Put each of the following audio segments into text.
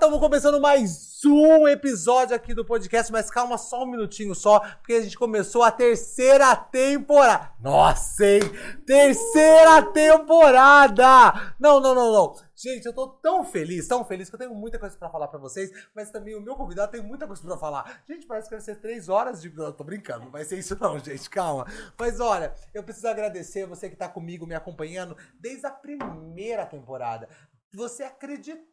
Estamos começando mais um episódio aqui do podcast, mas calma só um minutinho só, porque a gente começou a terceira temporada. Nossa, hein? Terceira temporada! Não, não, não, não. Gente, eu tô tão feliz, tão feliz que eu tenho muita coisa pra falar pra vocês, mas também o meu convidado tem muita coisa pra falar. Gente, parece que vai ser três horas de. Não, tô brincando, não vai ser isso não, gente, calma. Mas olha, eu preciso agradecer você que tá comigo, me acompanhando desde a primeira temporada. Você acreditou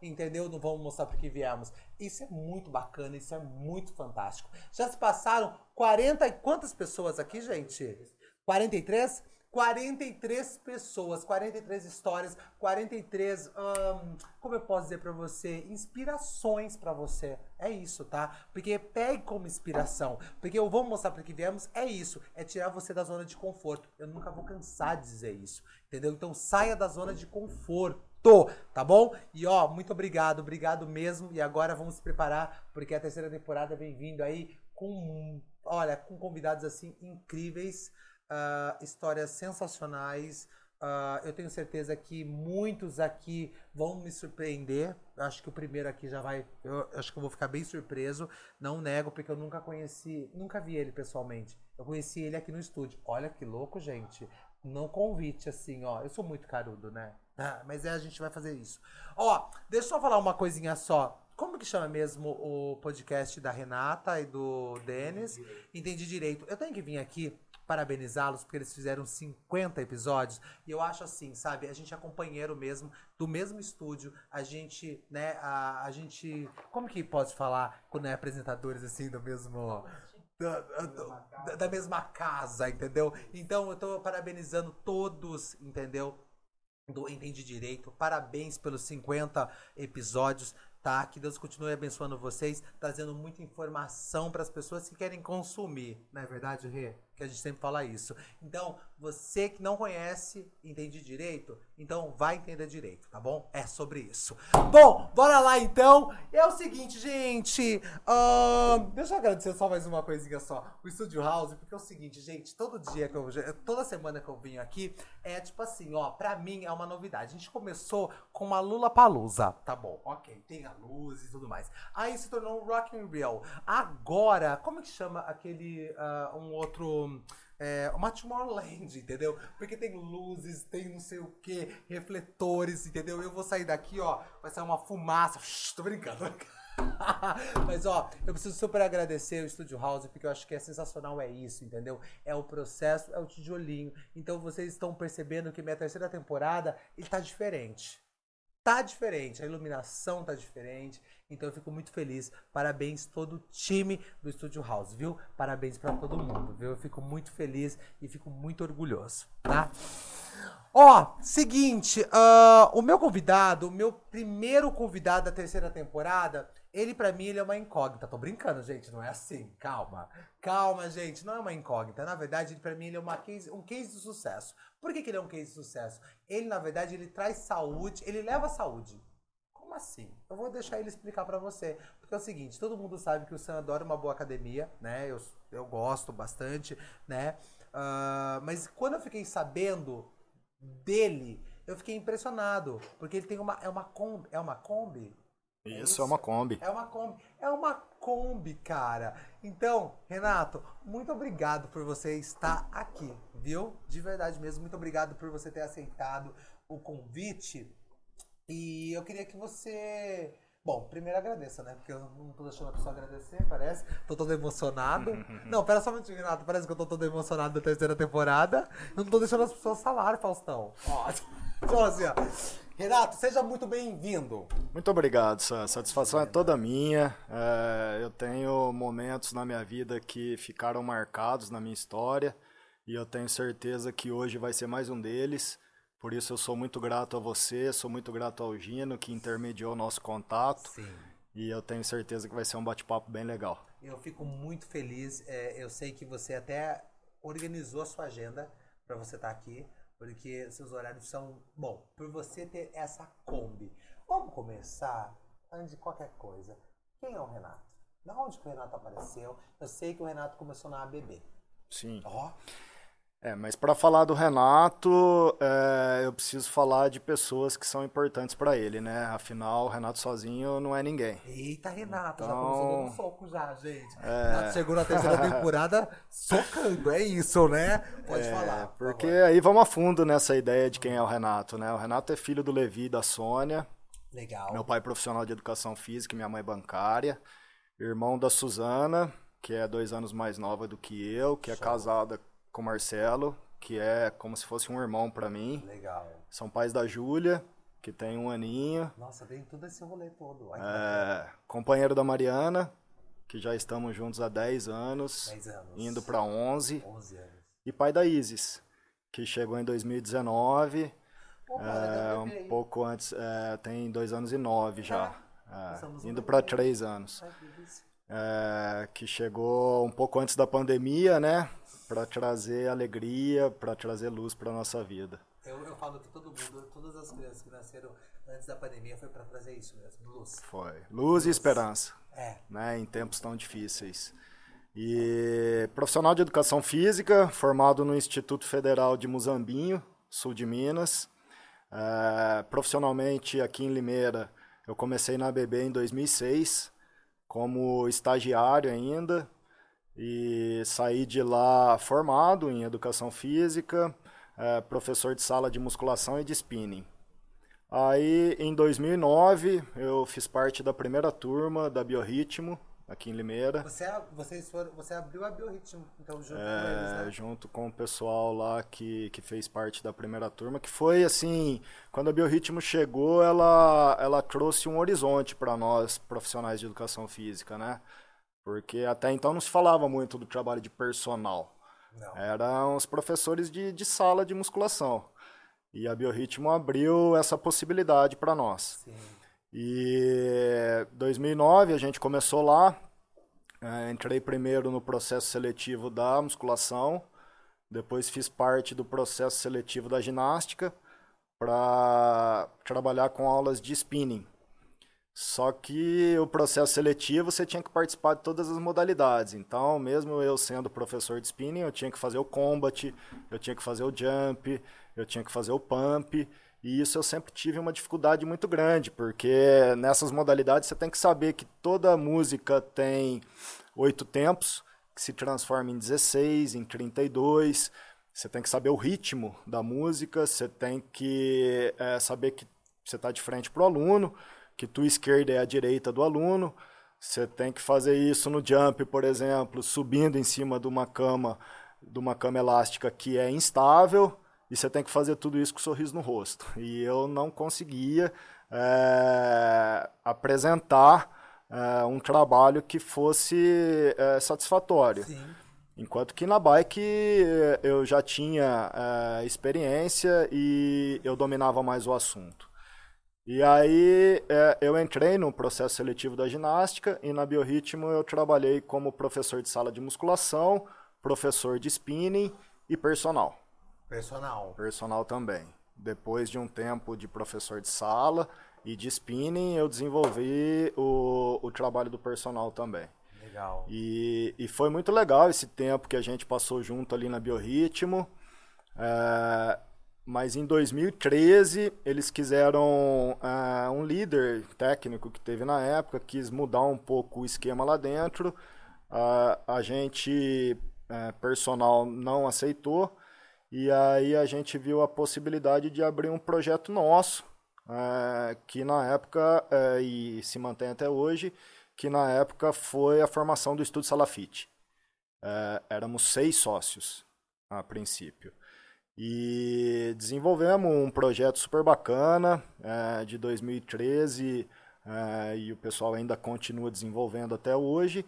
entendeu? Não vamos mostrar porque viemos. Isso é muito bacana, isso é muito fantástico. Já se passaram 40 e quantas pessoas aqui, gente? 43? 43 pessoas, 43 histórias, 43, hum, como eu posso dizer para você, inspirações para você. É isso, tá? Porque pegue como inspiração. Porque eu vou mostrar para que viemos, é isso, é tirar você da zona de conforto. Eu nunca vou cansar de dizer isso, entendeu? Então saia da zona de conforto tá bom? E ó, muito obrigado, obrigado mesmo. E agora vamos se preparar, porque a terceira temporada vem vindo aí com, olha, com convidados assim incríveis, uh, histórias sensacionais. Uh, eu tenho certeza que muitos aqui vão me surpreender. Acho que o primeiro aqui já vai. Eu acho que eu vou ficar bem surpreso. Não nego, porque eu nunca conheci, nunca vi ele pessoalmente. Eu conheci ele aqui no estúdio. Olha que louco, gente. Não convite assim, ó. Eu sou muito carudo, né? Ah, mas é, a gente vai fazer isso. Ó, deixa eu só falar uma coisinha só. Como que chama mesmo o podcast da Renata e do Denis? Entendi direito. Eu tenho que vir aqui parabenizá-los porque eles fizeram 50 episódios. E eu acho assim, sabe? A gente é companheiro mesmo, do mesmo estúdio. A gente, né, a, a gente. Como que pode falar quando é apresentadores assim do mesmo. Da, da, da mesma casa, entendeu? Então eu tô parabenizando todos, entendeu? Do Entende Direito. Parabéns pelos 50 episódios, tá? Que Deus continue abençoando vocês, trazendo muita informação para as pessoas que querem consumir. Não é verdade, Rê? Que a gente sempre fala isso. Então, você que não conhece, entende direito, então vai entender direito, tá bom? É sobre isso. Bom, bora lá então. É o seguinte, gente. Uh, deixa eu agradecer só mais uma coisinha só. O Studio House, porque é o seguinte, gente. Todo dia que eu. Toda semana que eu vim aqui, é tipo assim, ó. Pra mim é uma novidade. A gente começou com uma Lula Palusa. Tá bom, ok. Tem a luz e tudo mais. Aí se tornou um Rock and Real. Agora, como que chama aquele. Uh, um outro é, uma Tomorrowland, entendeu? Porque tem luzes, tem não sei o que, refletores, entendeu? Eu vou sair daqui, ó, vai sair uma fumaça. Shhh, tô brincando. Mas ó, eu preciso super agradecer o Studio House, porque eu acho que é sensacional, é isso, entendeu? É o processo, é o tijolinho. Então vocês estão percebendo que minha terceira temporada, ele tá diferente. Tá diferente, a iluminação tá diferente, então eu fico muito feliz. Parabéns todo o time do Studio House, viu? Parabéns para todo mundo, viu? Eu fico muito feliz e fico muito orgulhoso, tá? Ó, seguinte, uh, o meu convidado, o meu primeiro convidado da terceira temporada, ele para mim ele é uma incógnita. Tô brincando, gente, não é assim. Calma. Calma, gente, não é uma incógnita. Na verdade, ele para mim ele é uma case, um case de sucesso. Por que, que ele é um case de sucesso? Ele, na verdade, ele traz saúde, ele leva saúde como assim? Eu vou deixar ele explicar para você. Porque é o seguinte, todo mundo sabe que o Sam adora uma boa academia, né? Eu, eu gosto bastante, né? Uh, mas quando eu fiquei sabendo dele, eu fiquei impressionado. Porque ele tem uma. É uma Kombi. É uma Kombi? Isso, é, isso? é uma Kombi. É uma Kombi. É uma Kombi, cara. Então, Renato, muito obrigado por você estar aqui, viu? De verdade mesmo, muito obrigado por você ter aceitado o convite e eu queria que você. Bom, primeiro agradeça, né? Porque eu não tô deixando a pessoa agradecer, parece. Tô todo emocionado. não, pera só um minutinho, Renato. Parece que eu tô todo emocionado da terceira temporada. Eu não tô deixando as pessoas falarem, Faustão. Ó, assim, ó. Renato, seja muito bem-vindo. Muito obrigado, a satisfação é toda minha. É, eu tenho momentos na minha vida que ficaram marcados na minha história e eu tenho certeza que hoje vai ser mais um deles. Por isso eu sou muito grato a você, sou muito grato ao Gino que intermediou o nosso contato. Sim. E eu tenho certeza que vai ser um bate-papo bem legal. Eu fico muito feliz. É, eu sei que você até organizou a sua agenda para você estar tá aqui, porque seus horários são. Bom, por você ter essa Kombi. Vamos começar antes de qualquer coisa. Quem é o Renato? Da onde que o Renato apareceu? Eu sei que o Renato começou na ABB. Sim. Ó. Oh. É, mas para falar do Renato, é, eu preciso falar de pessoas que são importantes para ele, né? Afinal, o Renato sozinho não é ninguém. Eita, Renato, então, já começou dando soco já, gente. É... Renato chegou na terceira temporada socando, é isso, né? Pode é, falar. Por porque favor. aí vamos a fundo nessa ideia de quem é o Renato, né? O Renato é filho do Levi e da Sônia. Legal. Meu pai é profissional de educação física, minha mãe é bancária. Irmão da Suzana, que é dois anos mais nova do que eu, que é Show. é casada com o Marcelo, que é como se fosse um irmão para mim. Legal. São pais da Júlia, que tem um aninho. Nossa, tem todo esse rolê todo. Ai, é, companheiro da Mariana, que já estamos juntos há 10 anos. 10 anos. Indo para 11. 11 anos. E pai da Isis, que chegou em 2019. Pô, é, um pouco antes, é, tem dois anos e nove já. É, indo para três anos. É, que chegou um pouco antes da pandemia, né? Para trazer alegria, para trazer luz para nossa vida. Eu, eu falo que todo mundo, todas as crianças que nasceram antes da pandemia foi para trazer isso mesmo, luz. Foi. Luz, luz. e esperança. É. Né, em tempos tão difíceis. E profissional de educação física, formado no Instituto Federal de Muzambinho, sul de Minas. É, profissionalmente aqui em Limeira, eu comecei na ABB em 2006, como estagiário ainda, e saí de lá formado em educação física, é, professor de sala de musculação e de spinning. Aí, em 2009, eu fiz parte da primeira turma da Biorritmo, aqui em Limeira. Você, vocês foram, você abriu a Biorritmo, então, junto é, com eles, né? Junto com o pessoal lá que, que fez parte da primeira turma, que foi, assim, quando a Biorritmo chegou, ela, ela trouxe um horizonte para nós, profissionais de educação física, né? Porque até então não se falava muito do trabalho de personal. Não. Eram os professores de, de sala de musculação. E a Biorritmo abriu essa possibilidade para nós. Sim. E 2009 a gente começou lá. É, entrei primeiro no processo seletivo da musculação, depois fiz parte do processo seletivo da ginástica para trabalhar com aulas de spinning. Só que o processo seletivo você tinha que participar de todas as modalidades. Então, mesmo eu sendo professor de spinning, eu tinha que fazer o combat, eu tinha que fazer o jump, eu tinha que fazer o pump. E isso eu sempre tive uma dificuldade muito grande, porque nessas modalidades você tem que saber que toda música tem oito tempos, que se transforma em 16, em 32. Você tem que saber o ritmo da música, você tem que é, saber que você está de frente para o aluno que tua esquerda é a direita do aluno. Você tem que fazer isso no jump, por exemplo, subindo em cima de uma cama, de uma cama elástica que é instável, e você tem que fazer tudo isso com um sorriso no rosto. E eu não conseguia é, apresentar é, um trabalho que fosse é, satisfatório. Sim. Enquanto que na bike eu já tinha experiência e eu dominava mais o assunto. E aí é, eu entrei no processo seletivo da ginástica e na Biorritmo eu trabalhei como professor de sala de musculação, professor de spinning e personal. Personal. Personal também. Depois de um tempo de professor de sala e de spinning, eu desenvolvi o, o trabalho do personal também. Legal. E, e foi muito legal esse tempo que a gente passou junto ali na Biorritmo. É, mas em 2013 eles quiseram uh, um líder técnico que teve na época, quis mudar um pouco o esquema lá dentro. Uh, a gente, uh, personal, não aceitou. E aí a gente viu a possibilidade de abrir um projeto nosso, eh, que na época, eh, e se mantém até hoje, que na época foi a formação do Estúdio Salafite. éramos seis sócios a princípio. E desenvolvemos um projeto super bacana é, de 2013 é, e o pessoal ainda continua desenvolvendo até hoje.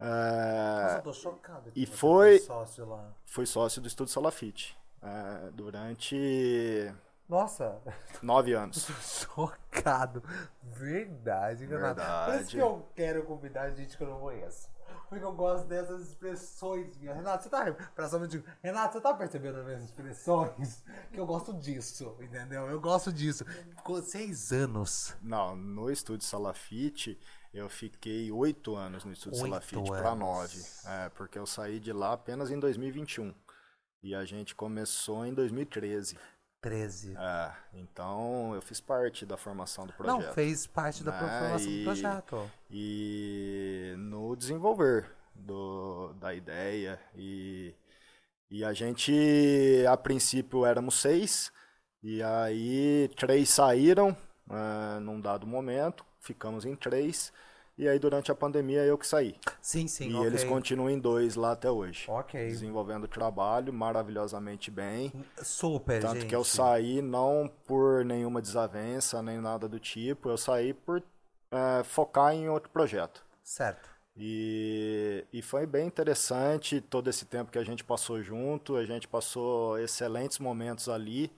É, Nossa, eu tô chocado. E foi sócio lá. Foi sócio do Estúdio Salafite é, durante. Nossa! Nove anos. chocado. Verdade, Verdade. Por isso que eu quero convidar gente que eu não conheço. Porque eu gosto dessas expressões minhas. Renato, você tá. Praticamente, Renato, você tá percebendo as minhas expressões? Que eu gosto disso, entendeu? Eu gosto disso. Ficou seis anos. Não, no estúdio Salafite, eu fiquei oito anos no estúdio Salafite para nove. É, porque eu saí de lá apenas em 2021. e a gente começou em 2013. 13. É, então eu fiz parte da formação do projeto. Não, fez parte da né? formação E- do projeto. e no desenvolver do, da ideia e, e a gente a princípio éramos seis e aí três saíram eh, num dado momento ficamos em três e aí durante a pandemia eu que saí Sim, sim, e ok. eles continuam em dois lá até hoje Ok. desenvolvendo o trabalho maravilhosamente bem Super, tanto gente. que eu saí não por nenhuma desavença nem nada do tipo eu saí por eh, focar em outro projeto Certo. e, e foi bem interessante todo esse tempo que a gente passou junto, a gente passou excelentes momentos ali.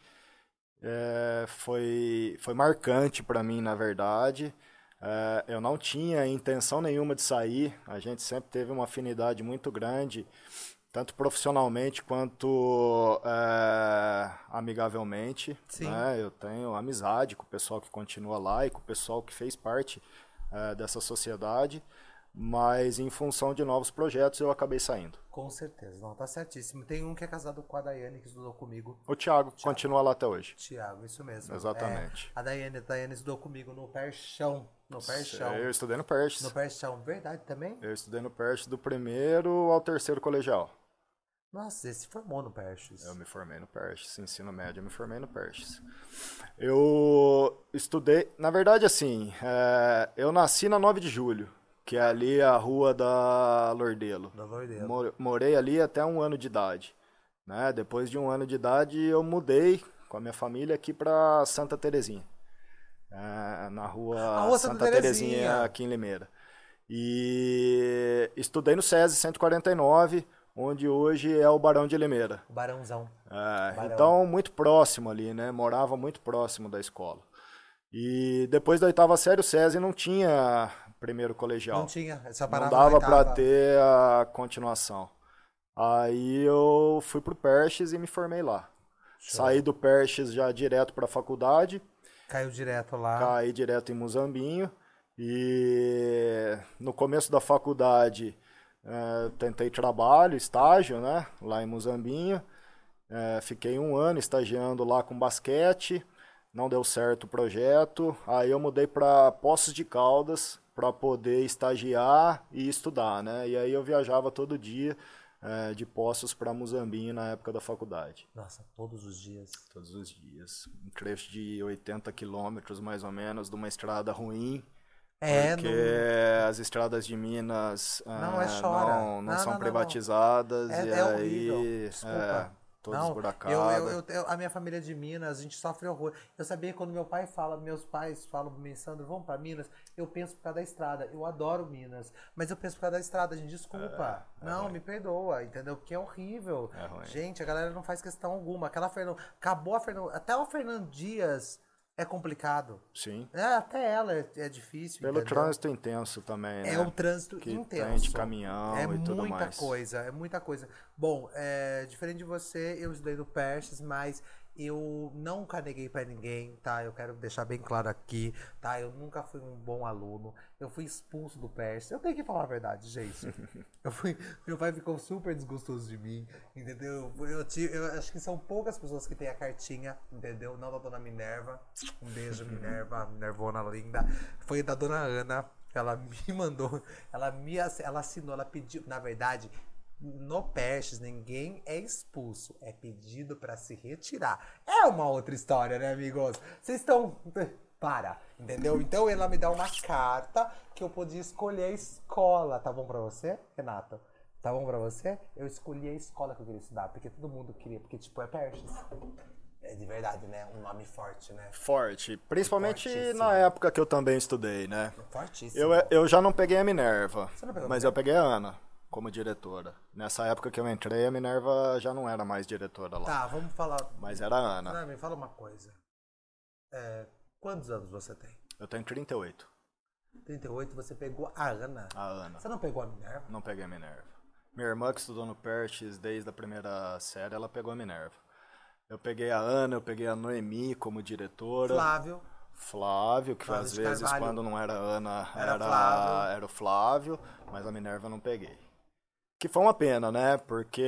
É, foi, foi marcante para mim, na verdade. É, eu não tinha intenção nenhuma de sair, a gente sempre teve uma afinidade muito grande, tanto profissionalmente quanto é, amigavelmente. Né? Eu tenho amizade com o pessoal que continua lá e com o pessoal que fez parte é, dessa sociedade, mas em função de novos projetos eu acabei saindo. Com certeza. Não, tá certíssimo. Tem um que é casado com a Daiane, que estudou comigo. O Thiago, continua lá até hoje. Tiago, isso mesmo. Exatamente. É, a Daiane, a Daiane estudou comigo no Perchão. No Perchão. Eu estudei no Perches. No Perchão. Verdade também? Eu estudei no Perches do primeiro ao terceiro colegial. Nossa, esse se formou no Perches. Eu me formei no Perches, ensino médio, eu me formei no Perches. Eu estudei, na verdade, assim, é, eu nasci na 9 de julho, que é ali a rua da Lordelo. Da Lordelo. Mor- Morei ali até um ano de idade. Né? Depois de um ano de idade, eu mudei com a minha família aqui para Santa Terezinha. É, na rua, A rua Santa Santa Terezinha, Terezinha. aqui em Limeira. E estudei no SESI 149, onde hoje é o Barão de Limeira. O Barãozão. É, Barão. então, muito próximo ali, né? Morava muito próximo da escola. E depois da oitava série, o SESI não tinha primeiro colegial. Não tinha. Essa Não parada dava na pra oitava. ter a continuação. Aí eu fui pro Perches e me formei lá. Saí do Perches já direto pra faculdade, Caiu direto lá. caí direto em Muzambinho. E no começo da faculdade eh, tentei trabalho, estágio, né? Lá em Muzambinho. Eh, fiquei um ano estagiando lá com basquete. Não deu certo o projeto. Aí eu mudei para Poços de Caldas para poder estagiar e estudar, né? E aí eu viajava todo dia eh, de Poços para Muzambinho na época da faculdade. Nossa, todos os dias. Todos os dias. Um trecho de 80 quilômetros, mais ou menos, de uma estrada ruim. É, porque não- as estradas de Minas Não, é chora. não, não Não, são privatizadas. É- e é aí, horrível. Desculpa. É, toda Não, eu, eu, eu- a minha família é de Minas, a gente sofre horror. Eu sabia que quando meu pai fala, meus pais falam pra mim, Sandro, vamos pra Minas, eu penso por causa da estrada. Eu adoro Minas, mas eu penso por causa da estrada, gente, desculpa. É, não, ruim. me perdoa, entendeu? Porque é horrível. É. Gente, a galera não faz questão alguma. Aquela Fernando. Acabou a Fernando. Até o Fernando Dias é complicado. Sim. É, até ela é, é difícil. Pelo entendeu? trânsito intenso também, né? É um trânsito que intenso. tem de caminhão é e tudo muita mais. coisa, é muita coisa. Bom, é, diferente de você, eu estudei no Perches, mas eu nunca neguei pra ninguém, tá? Eu quero deixar bem claro aqui, tá? Eu nunca fui um bom aluno. Eu fui expulso do Perches. Eu tenho que falar a verdade, gente. eu fui, meu pai ficou super desgostoso de mim, entendeu? Eu, ti- eu acho que são poucas pessoas que têm a cartinha, entendeu? Não da dona Minerva. Um beijo, Minerva, Minervona linda. Foi da dona Ana. Ela me mandou, ela me ela assinou, ela pediu, na verdade, no Perches ninguém é expulso, é pedido pra se retirar. É uma outra história, né, amigos? Vocês estão para, entendeu? Então ela me dá uma carta que eu podia escolher a escola, tá bom pra você, Renato? Tá bom pra você? Eu escolhi a escola que eu queria estudar, porque todo mundo queria, porque tipo é Perches. É de verdade, né? Um nome forte, né? Forte. Principalmente Fortíssimo. na época que eu também estudei, né? Fortíssimo. Eu, eu já não peguei a Minerva, Você não pegou a mas eu peguei a Ana como diretora. Nessa época que eu entrei, a Minerva já não era mais diretora lá. Tá, vamos falar. Mas era a Ana. Não, me fala uma coisa. É, quantos anos você tem? Eu tenho 38. 38, você pegou a Ana. A Ana. Você não pegou a Minerva? Não peguei a Minerva. Minha irmã que estudou no Perches desde a primeira série, ela pegou a Minerva. Eu peguei a Ana, eu peguei a Noemi como diretora. Flávio. Flávio, que Flávio às vezes Carvalho. quando não era Ana Era era, Flávio. era o Flávio, mas a Minerva eu não peguei. Que foi uma pena, né? Porque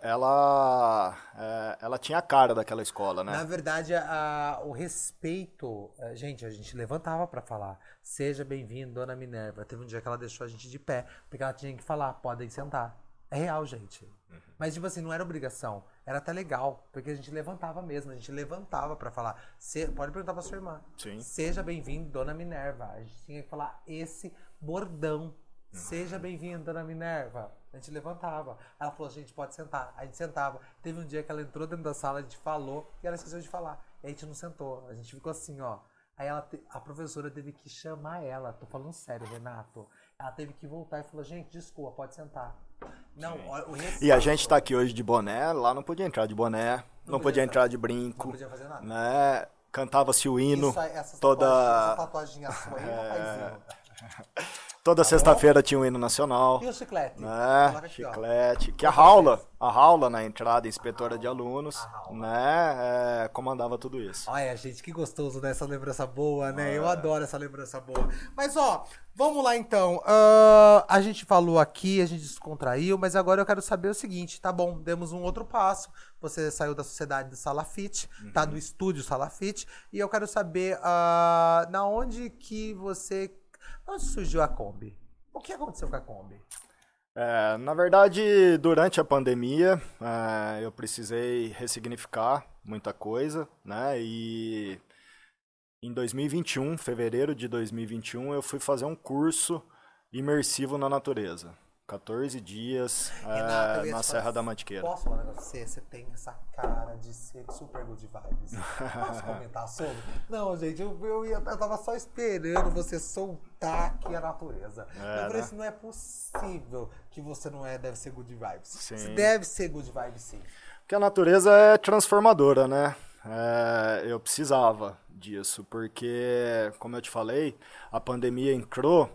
ela, é, ela tinha a cara daquela escola, né? Na verdade, a, o respeito. a- Gente, a gente levantava pra falar. Seja bem-vindo, dona Minerva. Teve um dia que ela deixou a gente de pé, porque ela tinha que falar, podem sentar. É real, gente. Mas, tipo assim, não era obrigação. Era até legal, porque a gente levantava mesmo. A gente levantava pra falar. Se- pode perguntar pra sua irmã. Sim. Seja bem-vindo, dona Minerva. A gente tinha que falar esse bordão. Seja bem-vindo, dona Minerva. A gente levantava. Ela falou, gente, pode sentar. A gente sentava. Teve um dia que ela entrou dentro da sala, a gente falou e ela esqueceu de falar. E a gente não sentou. A gente ficou assim, ó. Aí ela te- a professora teve que chamar ela. Tô falando sério, Renato. Ela teve que voltar e falou, gente, desculpa, pode sentar. Não, o. E a gente tá aqui hoje de boné, lá não podia entrar de boné, não, podia podia entrar. de brinco, Não podia fazer nada. né? Cantava-se o hino, Isso aí, essas toda, tatuagens- essa sua aí, rapazinho. toda sexta-feira tinha o hino nacional. E o chiclete? né? Chiclete. Que a Raula, a Raula na entrada, inspetora de alunos, né? é, comandava tudo isso. Olha, gente, que gostoso dessa lembrança boa, né? É. Eu adoro essa lembrança boa. Mas, ó, vamos lá então. Ah, a gente falou aqui, a gente descontraiu, mas agora eu quero saber o seguinte: tá bom, demos um outro passo. Você saiu da sociedade do Salafite, tá Uhum. do estúdio Salafite, e eu quero saber ah, na onde que você. Onde surgiu a Kombi? O que aconteceu com a Kombi? É, na verdade, durante a pandemia, é, eu precisei ressignificar muita coisa, né? E em 2021, fevereiro de 2021, eu fui fazer um curso imersivo na natureza. 14 dias é, na Serra da Mantiqueira. Posso falar pra você? Você tem essa cara de ser super good vibes. Posso comentar sobre? Não, gente, eu, eu, ia- eu tava só esperando você soltar aqui a natureza. É, eu falei né? assim, não é possível que você não é, deve ser good vibes. Sim. Você deve ser good vibes, sim. Porque a natureza é transformadora, né? É, eu precisava disso, porque, como eu te falei, a pandemia entrou,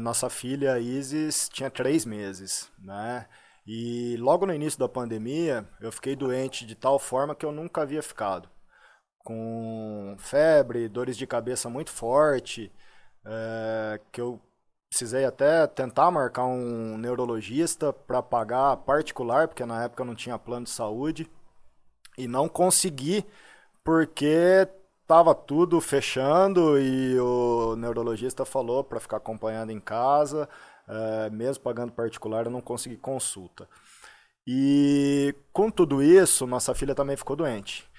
nossa filha Isis tinha três meses, né? E logo no início da pandemia, eu fiquei doente de tal forma que eu nunca havia ficado. Com febre, dores de cabeça muito forte, é, que eu precisei até tentar marcar um neurologista para pagar particular, porque na época eu não tinha plano de saúde. E não consegui, porque tava tudo fechando e o neurologista falou para ficar acompanhando em casa, eh, mesmo pagando particular, eu não consegui consulta. E com tudo isso, nossa filha também ficou doente.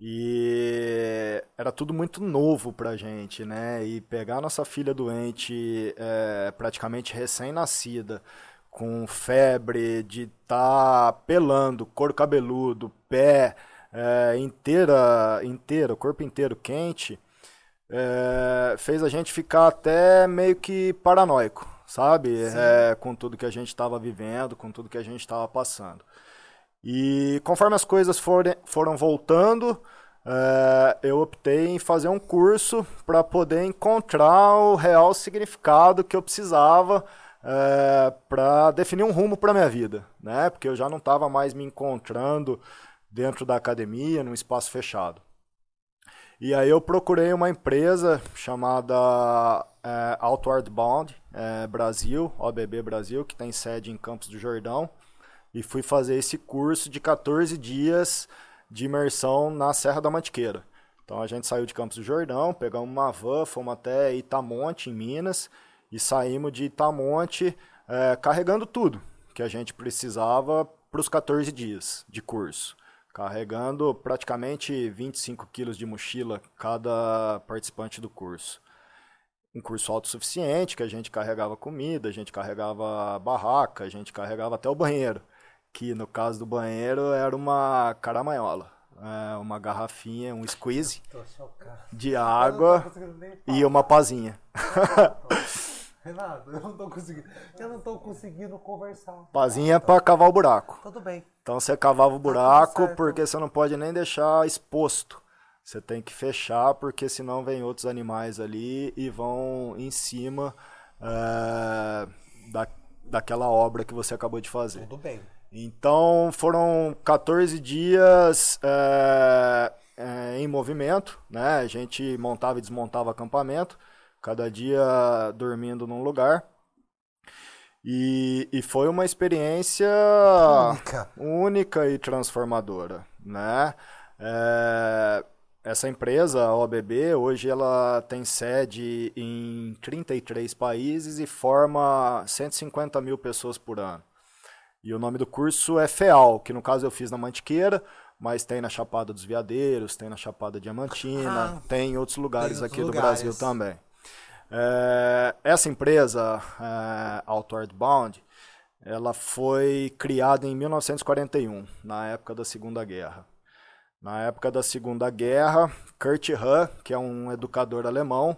E era tudo muito novo pra gente, né? E pegar nossa filha doente, é, praticamente recém-nascida, com febre, de estar pelando, couro cabeludo, pé é, inteira, inteira, o corpo inteiro quente, é, fez a gente ficar até meio que paranoico, sabe? É, com tudo que a gente estava vivendo, com tudo que a gente estava passando. E conforme as coisas forem, foram voltando, eh, eu optei em fazer um curso para poder encontrar o real significado que eu precisava para definir um rumo para minha vida, né? Porque eu já não estava mais me encontrando dentro da academia, num espaço fechado. E aí eu procurei uma empresa chamada é, Outward Bound é, Brasil, OBB Brasil, que tem sede em Campos do Jordão, e fui fazer esse curso de 14 dias de imersão na Serra da Mantiqueira. Então a gente saiu de Campos do Jordão, pegamos uma van, fomos até Itamonte, em Minas, e saímos de Itamonte é, carregando tudo que a gente precisava para os 14 dias de curso carregando praticamente 25 quilos de mochila cada participante do curso. Um curso autossuficiente, que a gente carregava comida, a gente carregava barraca, a gente carregava até o banheiro, que no caso do banheiro era uma caramanhola, é, uma garrafinha, um squeeze de água e uma pazinha. Renato, eu não tô conseguindo. Eu não tô conseguindo conversar. Pazinha para cavar o buraco. Tudo bem. Então você cavava o buraco certo. porque você não pode nem deixar exposto. Você tem que fechar porque senão vem outros animais ali e vão em cima é, da, daquela obra que você acabou de fazer. Tudo bem. Então foram 14 dias é, é, em movimento, né? A gente montava e desmontava acampamento, cada dia dormindo num lugar. E, e foi uma experiência Única. única e transformadora, né? É, essa empresa, a OBB, hoje ela tem sede em 33 países e forma 150 mil pessoas por ano. E o nome do curso é FEAL, que no caso eu fiz na Mantiqueira, mas tem na Chapada dos Veadeiros, tem na Chapada Diamantina, Ah, tem em outros lugares em aqui outros do Brasil lugares. também. É, essa empresa, é, Outward Bound, ela foi criada em 1941, na época da Segunda Guerra. Na época da Segunda Guerra, Kurt Hahn, que é um educador alemão,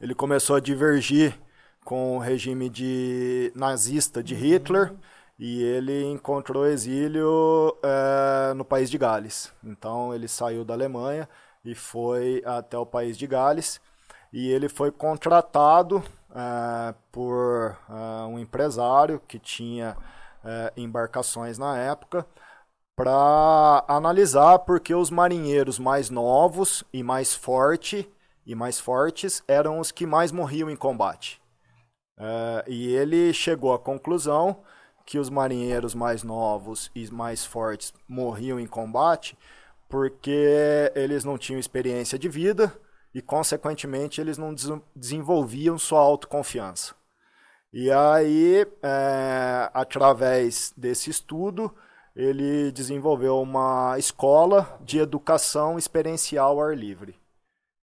ele começou a divergir com o regime de nazista de Hitler e ele encontrou exílio eh, no país de Gales. Então ele saiu da Alemanha e foi até o país de Gales e ele foi contratado eh, por eh, um empresário que tinha eh, embarcações na época para analisar porque os marinheiros mais novos e mais forte e mais fortes eram os que mais morriam em combate. Eh, e ele chegou à conclusão que os marinheiros mais novos e mais fortes morriam em combate porque eles não tinham experiência de vida e, consequentemente, eles não des- desenvolviam sua autoconfiança. E aí, é, através desse estudo, ele desenvolveu uma escola de educação experiencial ao ar livre.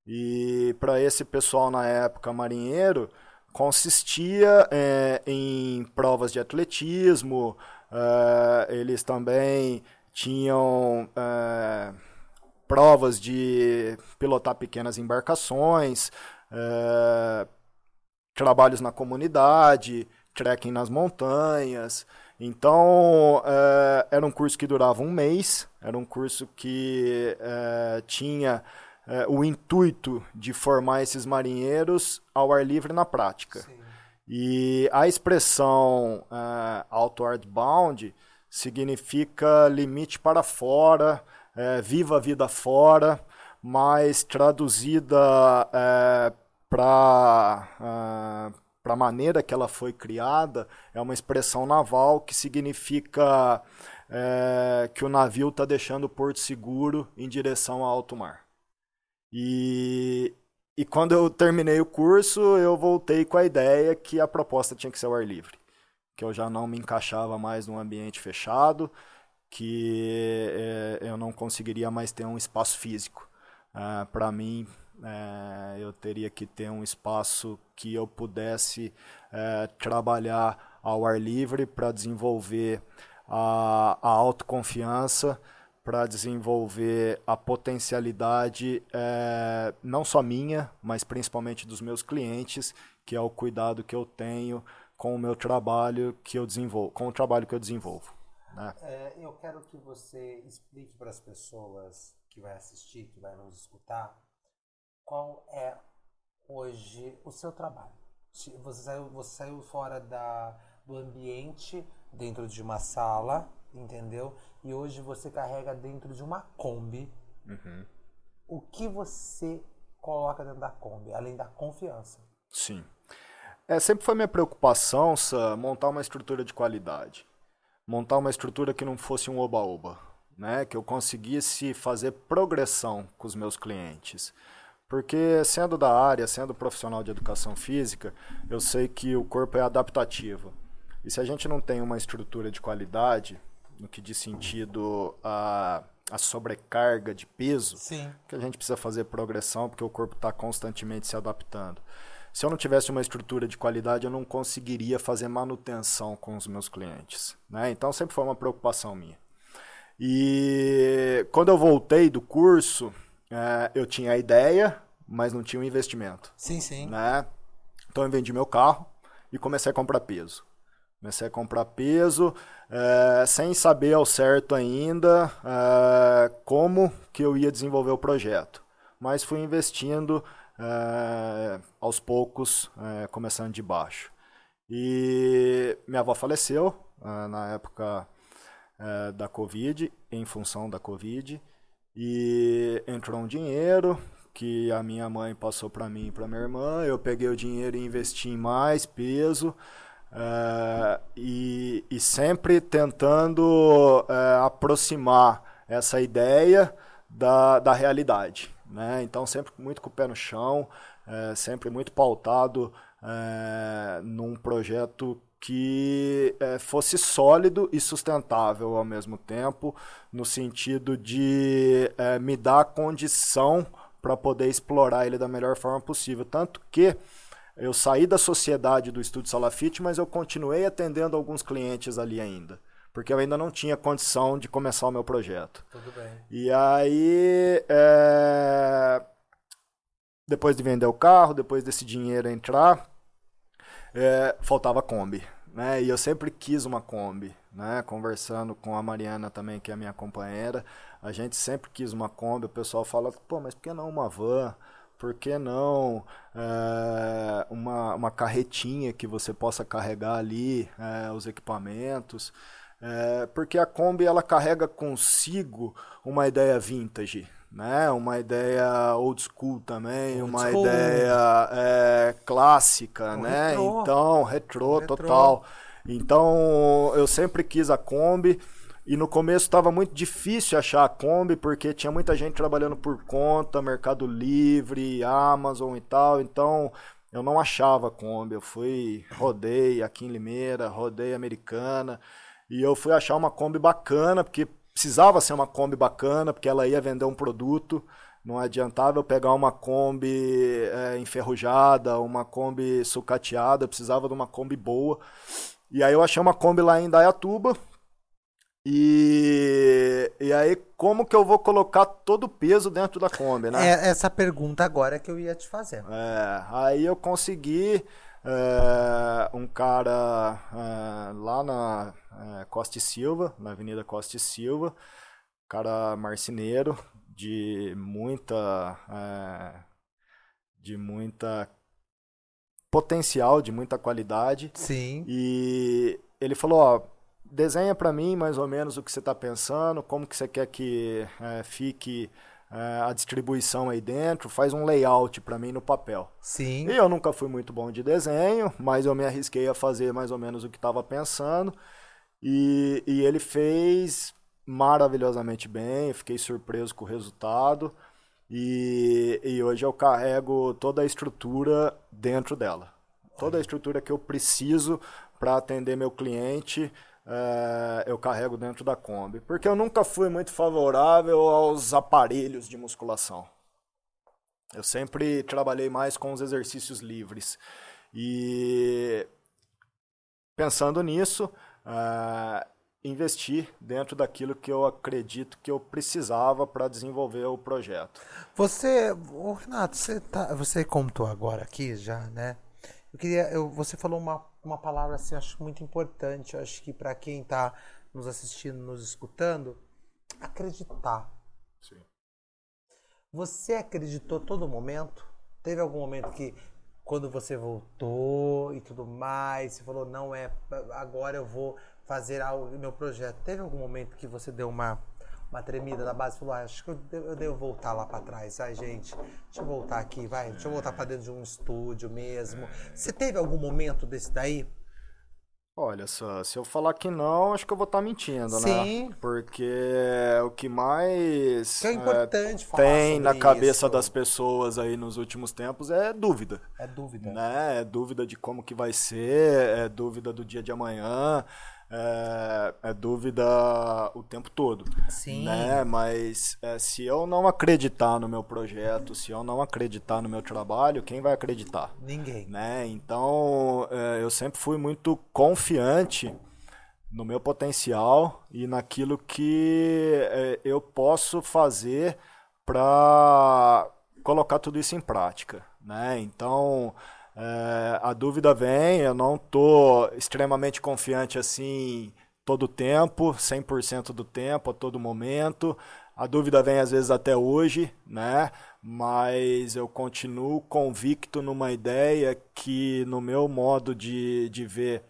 E para esse pessoal na época marinheiro, consistia é, em provas de atletismo, é, eles também tinham é, provas de pilotar pequenas embarcações, é, trabalhos na comunidade, trekking nas montanhas. Então, é, era um curso que durava um mês, era um curso que é, tinha é, o intuito de formar esses marinheiros ao ar livre na prática. Sim. E a expressão uh, outward bound significa limite para fora, eh, viva a vida fora, mas traduzida para para a maneira que ela foi criada, é uma expressão naval que significa eh, que o navio está deixando o porto seguro em direção ao alto mar. E, e quando eu terminei o curso, eu voltei com a ideia que a proposta tinha que ser ao ar livre. Que eu já não me encaixava mais num ambiente fechado, que eh, eu não conseguiria mais ter um espaço físico. Ah, Para mim, eh, eu teria que ter um espaço que eu pudesse eh, trabalhar ao ar livre para desenvolver a, a autoconfiança, para desenvolver a potencialidade eh, não só minha, mas principalmente dos meus clientes, que é o cuidado que eu tenho com o meu trabalho que eu desenvolvo, com o trabalho que eu desenvolvo. Né? É, eu quero que você explique para as pessoas que vai assistir, que vai nos escutar, qual é hoje o seu trabalho. Você saiu, você saiu fora da, do ambiente, dentro de uma sala, entendeu? E hoje você carrega dentro de uma Kombi. O que você coloca dentro da Kombi, além da confiança? Sim. É, sempre foi minha preocupação, Sa, montar uma estrutura de qualidade. Montar uma estrutura que não fosse um oba-oba, né? Que eu conseguisse fazer progressão com os meus clientes. Porque sendo da área, sendo profissional de educação física, eu sei que o corpo é adaptativo. E se a gente não tem uma estrutura de qualidade, no que diz sentido a, a sobrecarga de peso, Sim. que a gente precisa fazer progressão porque o corpo está constantemente se adaptando. Se eu não tivesse uma estrutura de qualidade, eu não conseguiria fazer manutenção com os meus clientes. Né? Então sempre foi uma preocupação minha. E quando eu voltei do curso, eh, eu tinha a ideia, mas não tinha o investimento Sim, sim. né? Então eu vendi meu carro e comecei a comprar peso. Comecei a comprar peso eh, sem saber ao certo ainda eh, como que eu ia desenvolver o projeto. Mas fui investindo eh, aos poucos, eh, começando de baixo. E minha avó faleceu eh, na época eh, da Covid, em função da Covid. E entrou um dinheiro que a minha mãe passou para mim e para minha irmã. Eu peguei o dinheiro e investi em mais peso. é, e, e, sempre tentando é, aproximar essa ideia da, da realidade. Né? Então, sempre muito com o pé no chão, é, sempre muito pautado é, num projeto que é, fosse sólido e sustentável ao mesmo tempo, no sentido de é, me dar condição para poder explorar ele da melhor forma possível. Tanto que eu saí da sociedade do Estúdio Salafite, mas eu continuei atendendo alguns clientes ali ainda. Porque eu ainda não tinha condição de começar o meu projeto. Tudo bem. E aí, é... depois de vender o carro, depois desse dinheiro entrar, é, faltava Kombi. Né? E eu sempre quis uma Kombi. Né? Conversando com a Mariana também, que é a minha companheira, a gente sempre quis uma Kombi. O pessoal fala, pô, mas por que não uma van? Por que não é, uma, uma carretinha que você possa carregar ali é, os equipamentos? É, porque a Kombi ela carrega consigo uma ideia vintage, né? Uma ideia old school também, old uma school. ideia é, clássica, o né? Retrô. Então, retrô, retrô total. Então, eu sempre quis a Kombi. E no começo estava muito difícil achar a Kombi, porque tinha muita gente trabalhando por conta, Mercado Livre, Amazon e tal. Então, eu não achava a Kombi. Eu fui, rodei aqui em Limeira, rodei Americana. E eu fui achar uma Kombi bacana, porque precisava ser uma Kombi bacana, porque ela ia vender um produto. Não adiantava eu pegar uma Kombi é, enferrujada, uma Kombi sucateada, eu precisava de uma Kombi boa. E aí eu achei uma Kombi lá em Dayatuba. E, e aí, como que eu vou colocar todo o peso dentro da Kombi, né? É essa pergunta agora que eu ia te fazer. É, aí eu consegui é, um cara é, lá na é, Costa e Silva, na Avenida Costa e Silva, cara marceneiro de muita é, de muita potencial, de muita qualidade. Sim. E ele falou, ó, desenha para mim mais ou menos o que você está pensando, como que você quer que é, fique é, a distribuição aí dentro, faz um layout para mim no papel. Sim. E eu nunca fui muito bom de desenho, mas eu me arrisquei a fazer mais ou menos o que estava pensando. E, e ele fez maravilhosamente bem, fiquei surpreso com o resultado. E, e hoje eu carrego toda a estrutura dentro dela. Toda a estrutura que eu preciso para atender meu cliente é, eu carrego dentro da Kombi. Porque eu nunca fui muito favorável aos aparelhos de musculação. Eu sempre trabalhei mais com os exercícios livres. E pensando nisso, é, investir dentro daquilo que eu acredito que eu precisava para desenvolver o projeto. Você, Renato, você, tá, você contou agora aqui já, né? Eu queria, eu, você falou uma uma palavra assim, acho muito importante. Eu acho que para quem está nos assistindo, nos escutando, acreditar. Sim. Você acreditou todo momento? Teve algum momento que quando você voltou e tudo mais, você falou não é agora eu vou fazer algo meu projeto. Teve algum momento que você deu uma uma tremida da base, falou, ah, acho que eu devo, eu devo voltar lá para trás. Ai, gente, deixa eu voltar aqui, vai, deixa eu voltar para dentro de um estúdio mesmo. Você teve algum momento desse daí? Olha só, se eu falar que não, acho que eu vou estar tá mentindo, Sim. né? Sim. Porque o que mais que é importante é, tem na cabeça isso. das pessoas aí nos últimos tempos é dúvida. É dúvida. Né? É dúvida de como que vai ser, é dúvida do dia de amanhã é, é, dúvida o tempo todo. Sim. Né? Mas é, se eu não acreditar no meu projeto, se eu não acreditar no meu trabalho, quem vai acreditar? Ninguém. Né? Então é, eu sempre fui muito confiante no meu potencial e naquilo que é, eu posso fazer para colocar tudo isso em prática. Né? Então é, a dúvida vem, eu não tô extremamente confiante assim todo o tempo, 100% do tempo, a todo momento. A dúvida vem às vezes até hoje, né? Mas eu continuo convicto numa ideia que, no meu modo de, de ver,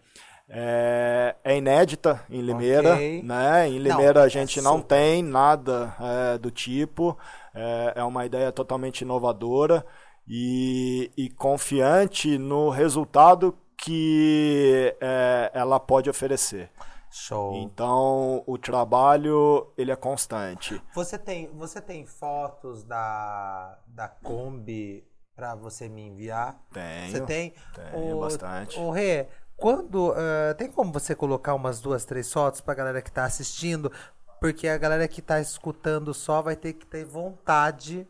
é, é inédita em Limeira, okay. né? Em Limeira não, a gente é não tem nada é, do tipo. É, é uma ideia totalmente inovadora e, e confiante no resultado que é, ela pode oferecer. Show. Então, o trabalho, ele é constante. Você tem, você tem fotos da, da Kombi para você me enviar? Tenho. Você tem? Tenho bastante. O Rê, quando uh, tem como você colocar umas duas, três fotos pra galera que tá assistindo? Porque a galera que tá escutando só vai ter que ter vontade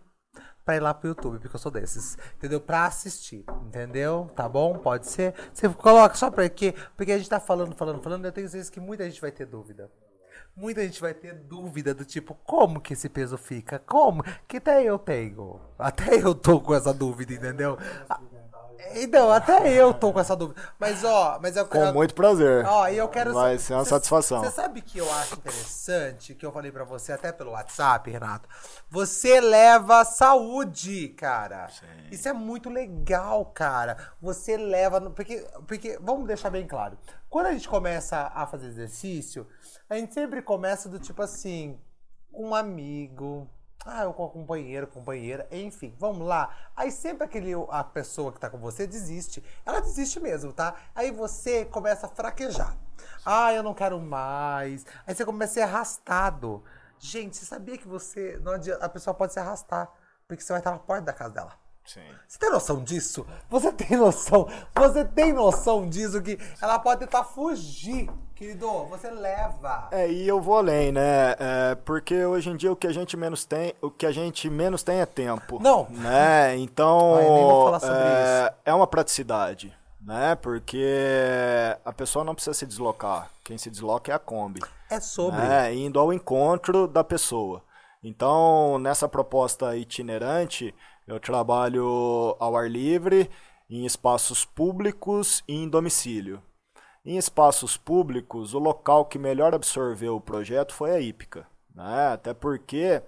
pra ir lá pro YouTube, porque eu sou desses, entendeu? Pra assistir, entendeu? Tá bom? Pode ser? Você coloca só pra quê? Porque a gente tá falando, falando, falando, eu tenho certeza que muita gente vai ter dúvida. Muita gente vai ter dúvida do tipo, como que esse peso fica? Como? Que até eu tenho. Até eu tô com essa dúvida, entendeu? Então, até eu tô com essa dúvida. Mas, ó, mas eu Com muito prazer. Ó, e eu quero Vai ser uma cê, satisfação. Você sabe que eu acho interessante, que eu falei para você até pelo WhatsApp, Renato. Você leva saúde, cara. Sim. Isso é muito legal, cara. Você leva. Porque, porque, vamos deixar bem claro. Quando a gente começa a fazer exercício, a gente sempre começa do tipo assim, um amigo ah, eu com a companheiro, companheira, enfim, vamos lá. Aí sempre aquele, a pessoa que tá com você desiste. Ela desiste mesmo, tá? Aí você começa a fraquejar. Ah, eu não quero mais. Aí você começa a ser arrastado. Gente, você sabia que você. Não adianta, a pessoa pode se arrastar, porque você vai estar na porta da casa dela. Sim. Você tem noção disso? Você tem noção? Você tem noção disso que ela pode tentar fugir, querido? Você leva. É, e eu vou além, né? É, porque hoje em dia o que a gente menos tem, o que a gente menos tem é tempo. Não. Né? Então, Ai, nem vou falar sobre é, isso. é uma praticidade, né? Porque a pessoa não precisa se deslocar. Quem se desloca é a Kombi. É sobre. né? Indo ao encontro da pessoa. Então, nessa proposta itinerante, eu trabalho ao ar livre, em espaços públicos e em domicílio. Em espaços públicos, o local que melhor absorveu o projeto foi a Ípica. Né? Até porque,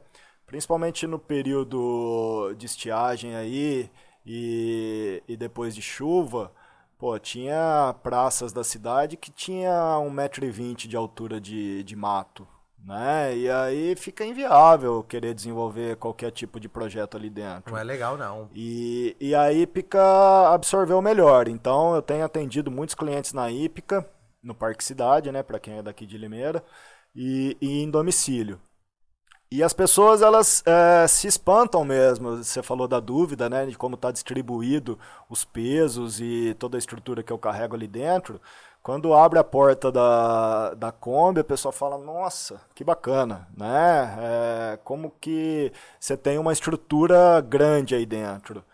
principalmente no período de estiagem aí e, e depois de chuva, pô, tinha praças da cidade que tinha 1,20m de altura de, de mato né? E aí fica inviável querer desenvolver qualquer tipo de projeto ali dentro. Não é legal, não. E, e a Ípica absorveu melhor. Então eu tenho atendido muitos clientes na Ípica, no Parque Cidade, né? Para quem é daqui de Limeira, e, e em domicílio. E as pessoas elas é, se espantam mesmo. Você falou da dúvida, né, de como está distribuído os pesos e toda a estrutura que eu carrego ali dentro. Quando abre a porta da, da Kombi, a pessoa fala, nossa, que bacana, né? É, como que você tem uma estrutura grande aí dentro.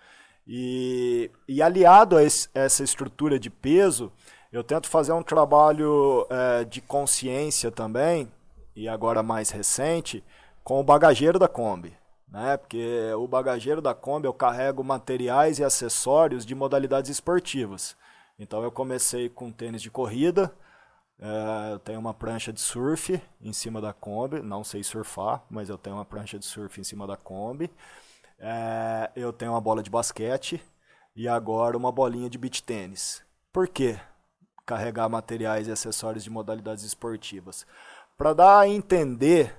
E, e aliado a esse, essa estrutura de peso, eu tento fazer um trabalho é, de consciência também, e agora mais recente, com o bagageiro da Kombi. Né? Porque o bagageiro da Kombi eu carrego materiais e acessórios de modalidades esportivas. Então eu comecei com tênis de corrida, é, eu tenho uma prancha de surf em cima da Kombi, não sei surfar, mas eu tenho uma prancha de surf em cima da Kombi. É, eu tenho uma bola de basquete e agora uma bolinha de beach tênis. Por quê? Carregar materiais e acessórios de modalidades esportivas. Para dar a entender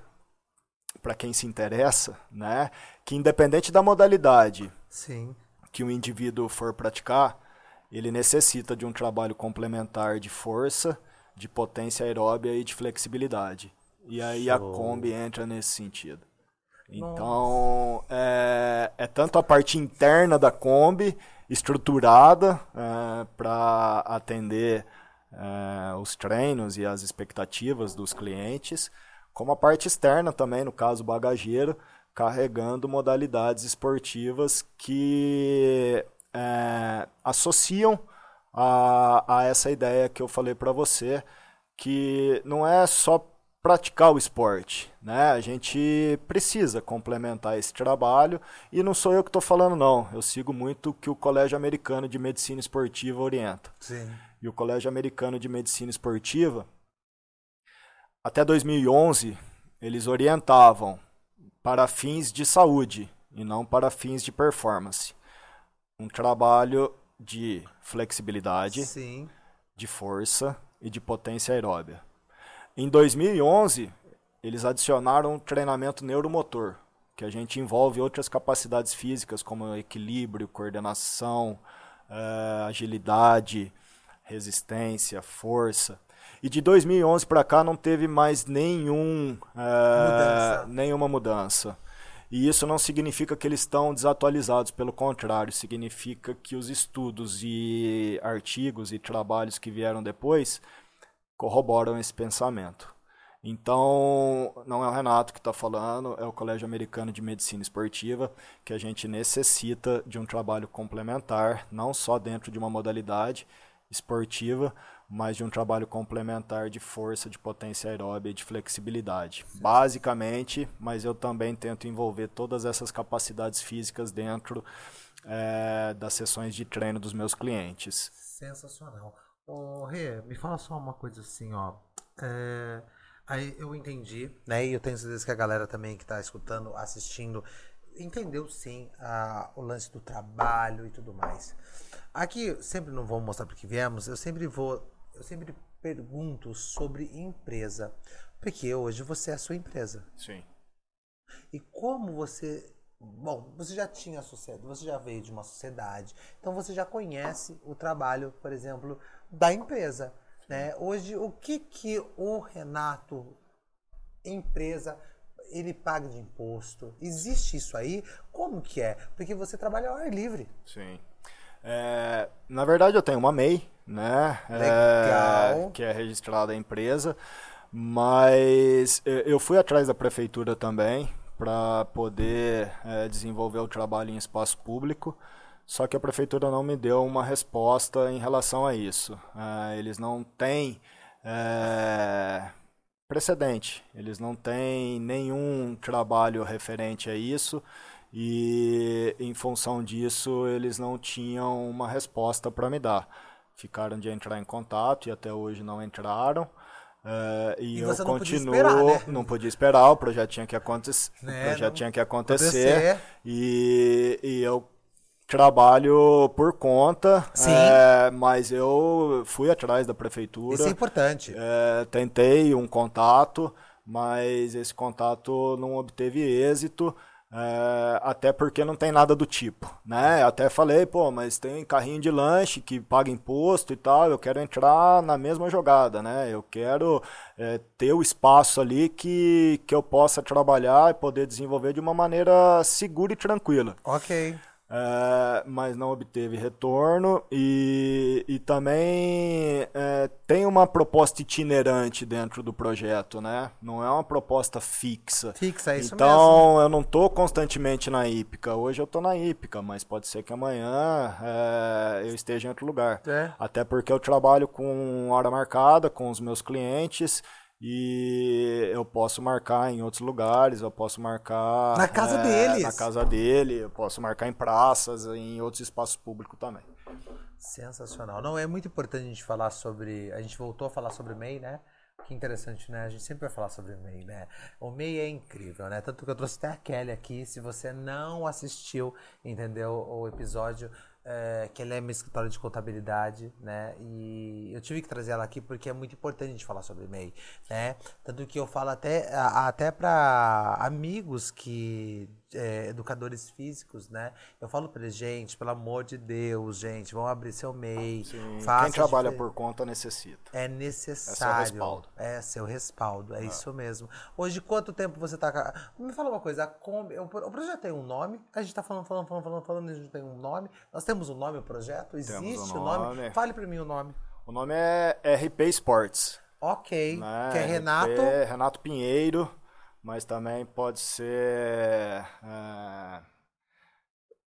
para quem se interessa, né, que independente da modalidade Sim. que o indivíduo for praticar, ele necessita de um trabalho complementar de força, de potência aeróbia e de flexibilidade. E aí a. Kombi entra nesse sentido. Então, é, é tanto a parte interna da Kombi, estruturada para atender é, os treinos e as expectativas dos clientes, como a parte externa também, no caso bagageiro, carregando modalidades esportivas que é, associam a, a essa ideia que eu falei para você, que não é só praticar o esporte, né? A gente precisa complementar esse trabalho e não sou eu que estou falando não. Eu sigo muito o que o Colégio Americano de Medicina Esportiva orienta. Sim. E o Colégio Americano de Medicina Esportiva, até 2011, eles orientavam para fins de saúde e não para fins de performance. Um trabalho de flexibilidade, Sim. de força e de potência aeróbia. Em 2011, eles adicionaram um treinamento neuromotor, que a gente envolve outras capacidades físicas como equilíbrio, coordenação, eh, agilidade, resistência, força. E de 2011 para cá não teve mais nenhum, é, mudança. nenhuma mudança. E isso não significa que eles estão desatualizados, pelo contrário, significa que os estudos e artigos e trabalhos que vieram depois corroboram esse pensamento. Então, não é o Renato que está falando, é o Colégio Americano de Medicina Esportiva, que a gente necessita de um trabalho complementar, não só dentro de uma modalidade esportiva, mas de um trabalho complementar de força, de potência aeróbica e de flexibilidade. Basicamente, mas eu também tento envolver todas essas capacidades físicas dentro é, das sessões de treino dos meus clientes. Sensacional. Ô, Rê, me fala só uma coisa assim, ó. É, aí eu entendi, né? E eu tenho certeza que a galera também que está escutando, assistindo, entendeu sim a, o lance do trabalho e tudo mais. Aqui, sempre não vou mostrar porque viemos, eu sempre vou eu sempre pergunto sobre empresa. Porque hoje você é a sua empresa. Sim. E como você. Bom, você já tinha sociedade, você já veio de uma sociedade, então você já conhece o trabalho, por exemplo, da empresa. Né? Hoje, o que, que o Renato, empresa, ele paga de imposto? Existe isso aí? Como que é? Porque você trabalha ao ar livre. Sim. É, na verdade, eu tenho uma MEI, né? Legal. É, que é registrada a empresa, mas eu fui atrás da prefeitura também para poder é, desenvolver o trabalho em espaço público. Só que a prefeitura não me deu uma resposta em relação a isso. É, eles não têm é, precedente, eles não têm nenhum trabalho referente a isso e em função disso eles não tinham uma resposta para me dar. Ficaram de entrar em contato e até hoje não entraram. Uh, e, e eu continuo, podia esperar, né? não podia esperar, o projeto tinha que, aconte né? projeto tinha que acontecer e, e eu trabalho por conta, é, mas eu fui atrás da prefeitura. Isso é importante. É, tentei um contato, mas esse contato não obteve êxito. É, até porque não tem nada do tipo, né? Até falei, pô, mas tem carrinho de lanche que paga imposto e tal, eu quero entrar na mesma jogada, né? Eu quero é, ter o espaço ali que, que eu possa trabalhar e poder desenvolver de uma maneira segura e tranquila. Ok é, mas não obteve retorno e, e também é, tem uma proposta itinerante dentro do projeto, né? Não é uma proposta fixa. Fixa, é isso então, mesmo. Então eu não estou constantemente na hípica. Hoje eu estou na hípica, mas pode ser que amanhã é, eu esteja em outro lugar. É. Até porque eu trabalho com hora marcada com os meus clientes e eu posso marcar em outros lugares, eu posso marcar na casa é, deles, na casa dele, eu posso marcar em praças, em outros espaços públicos também. Sensacional. Não é muito importante a gente falar sobre, a gente voltou a falar sobre MEI, né? Que interessante, né? A gente sempre vai falar sobre o MEI, né? O MEI é incrível, né? Tanto que eu trouxe até a Kelly aqui. Se você não assistiu, entendeu? O episódio, é, que ela é minha escritório de contabilidade, né? E eu tive que trazer ela aqui porque é muito importante a gente falar sobre MEI, né? Tanto que eu falo até, até para amigos que é, educadores físicos, né? Eu falo para eles, gente, pelo amor de Deus, gente, vão abrir seu MEI. Sim, quem trabalha por conta necessita. É necessário. É seu respaldo. É seu respaldo, é ah. isso mesmo. Hoje, quanto tempo você tá... Me fala uma coisa, Kombi, o projeto tem um nome? A gente tá falando, falando, falando, falando, falando, a gente tem um nome. Nós temos um nome, o projeto? Existe o um nome. nome? Fale para mim o nome. O nome é RP Sports. Ok. Né? Que é Renato... RP, Renato Pinheiro mas também pode ser é,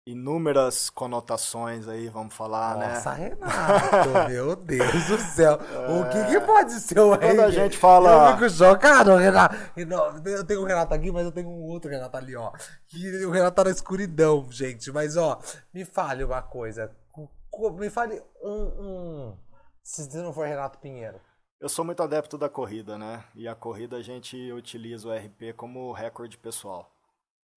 inúmeras conotações aí, vamos falar, Nossa, né? Nossa, Renato, meu Deus do céu. É, o que, que pode ser o Quando a gente fala... Eu fico chocado, Renato. Eu tenho o Renato aqui, mas eu tenho um outro Renato ali, ó. E o Renato tá na escuridão, gente. Mas, ó, me fale uma coisa. Me fale um... um... Se não for Renato Pinheiro. Eu sou muito adepto da corrida, né? E a corrida a gente utiliza o RP como recorde pessoal.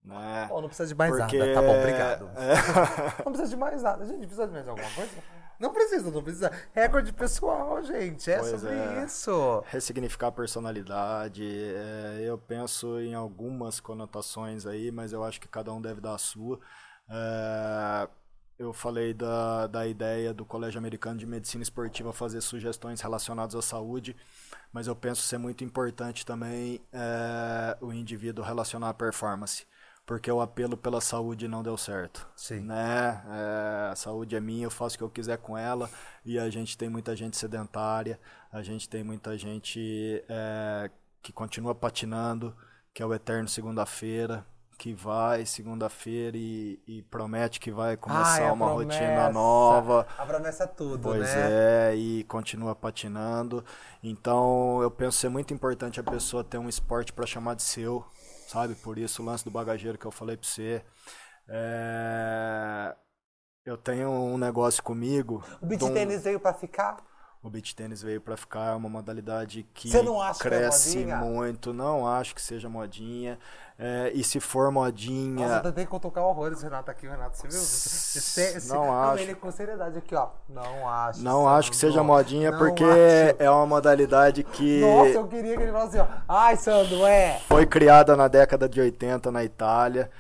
Né? Não precisa de mais Porque... nada. Tá bom, obrigado. É... não precisa de mais nada. Gente, precisa de mais alguma coisa? Não precisa, não precisa. Recorde pessoal, gente. É pois sobre é. isso. Ressignificar a personalidade. É, eu penso em algumas conotações aí, mas eu acho que cada um deve dar a sua. É, eu falei da, da ideia do Colégio Americano de Medicina Esportiva fazer sugestões relacionadas à saúde, mas eu penso ser muito importante também é, o indivíduo relacionar a performance porque o apelo pela saúde não deu certo. Sim. Né? É, a saúde é minha, eu faço o que eu quiser com ela e a gente tem muita gente sedentária, a gente tem muita gente é, que continua patinando, que é o eterno segunda-feira, que vai segunda-feira e, e, promete que vai começar Ai, uma promessa, rotina nova. A promessa é tudo, pois né? é, e continua patinando. Então, eu penso ser muito importante a pessoa ter um esporte para chamar de seu, sabe? Por isso o lance do bagageiro que eu falei para você. É... Eu tenho um negócio comigo. O beat um... tênis veio para ficar? O beach tênis veio para ficar, é uma modalidade que cresce que é muito. Não acho que seja modinha. É, e se for modinha. Nossa, tem que tocar horrores, Renato, aqui, Renato. Você viu? Esse, esse, não, não acho. Ele com seriedade aqui, ó. Não acho. Não acho que seja modinha, porque acho. é uma modalidade que. Nossa, eu queria que ele falasse assim, ó. Ai, Sandro, é. Foi criada na década de 80 na Itália.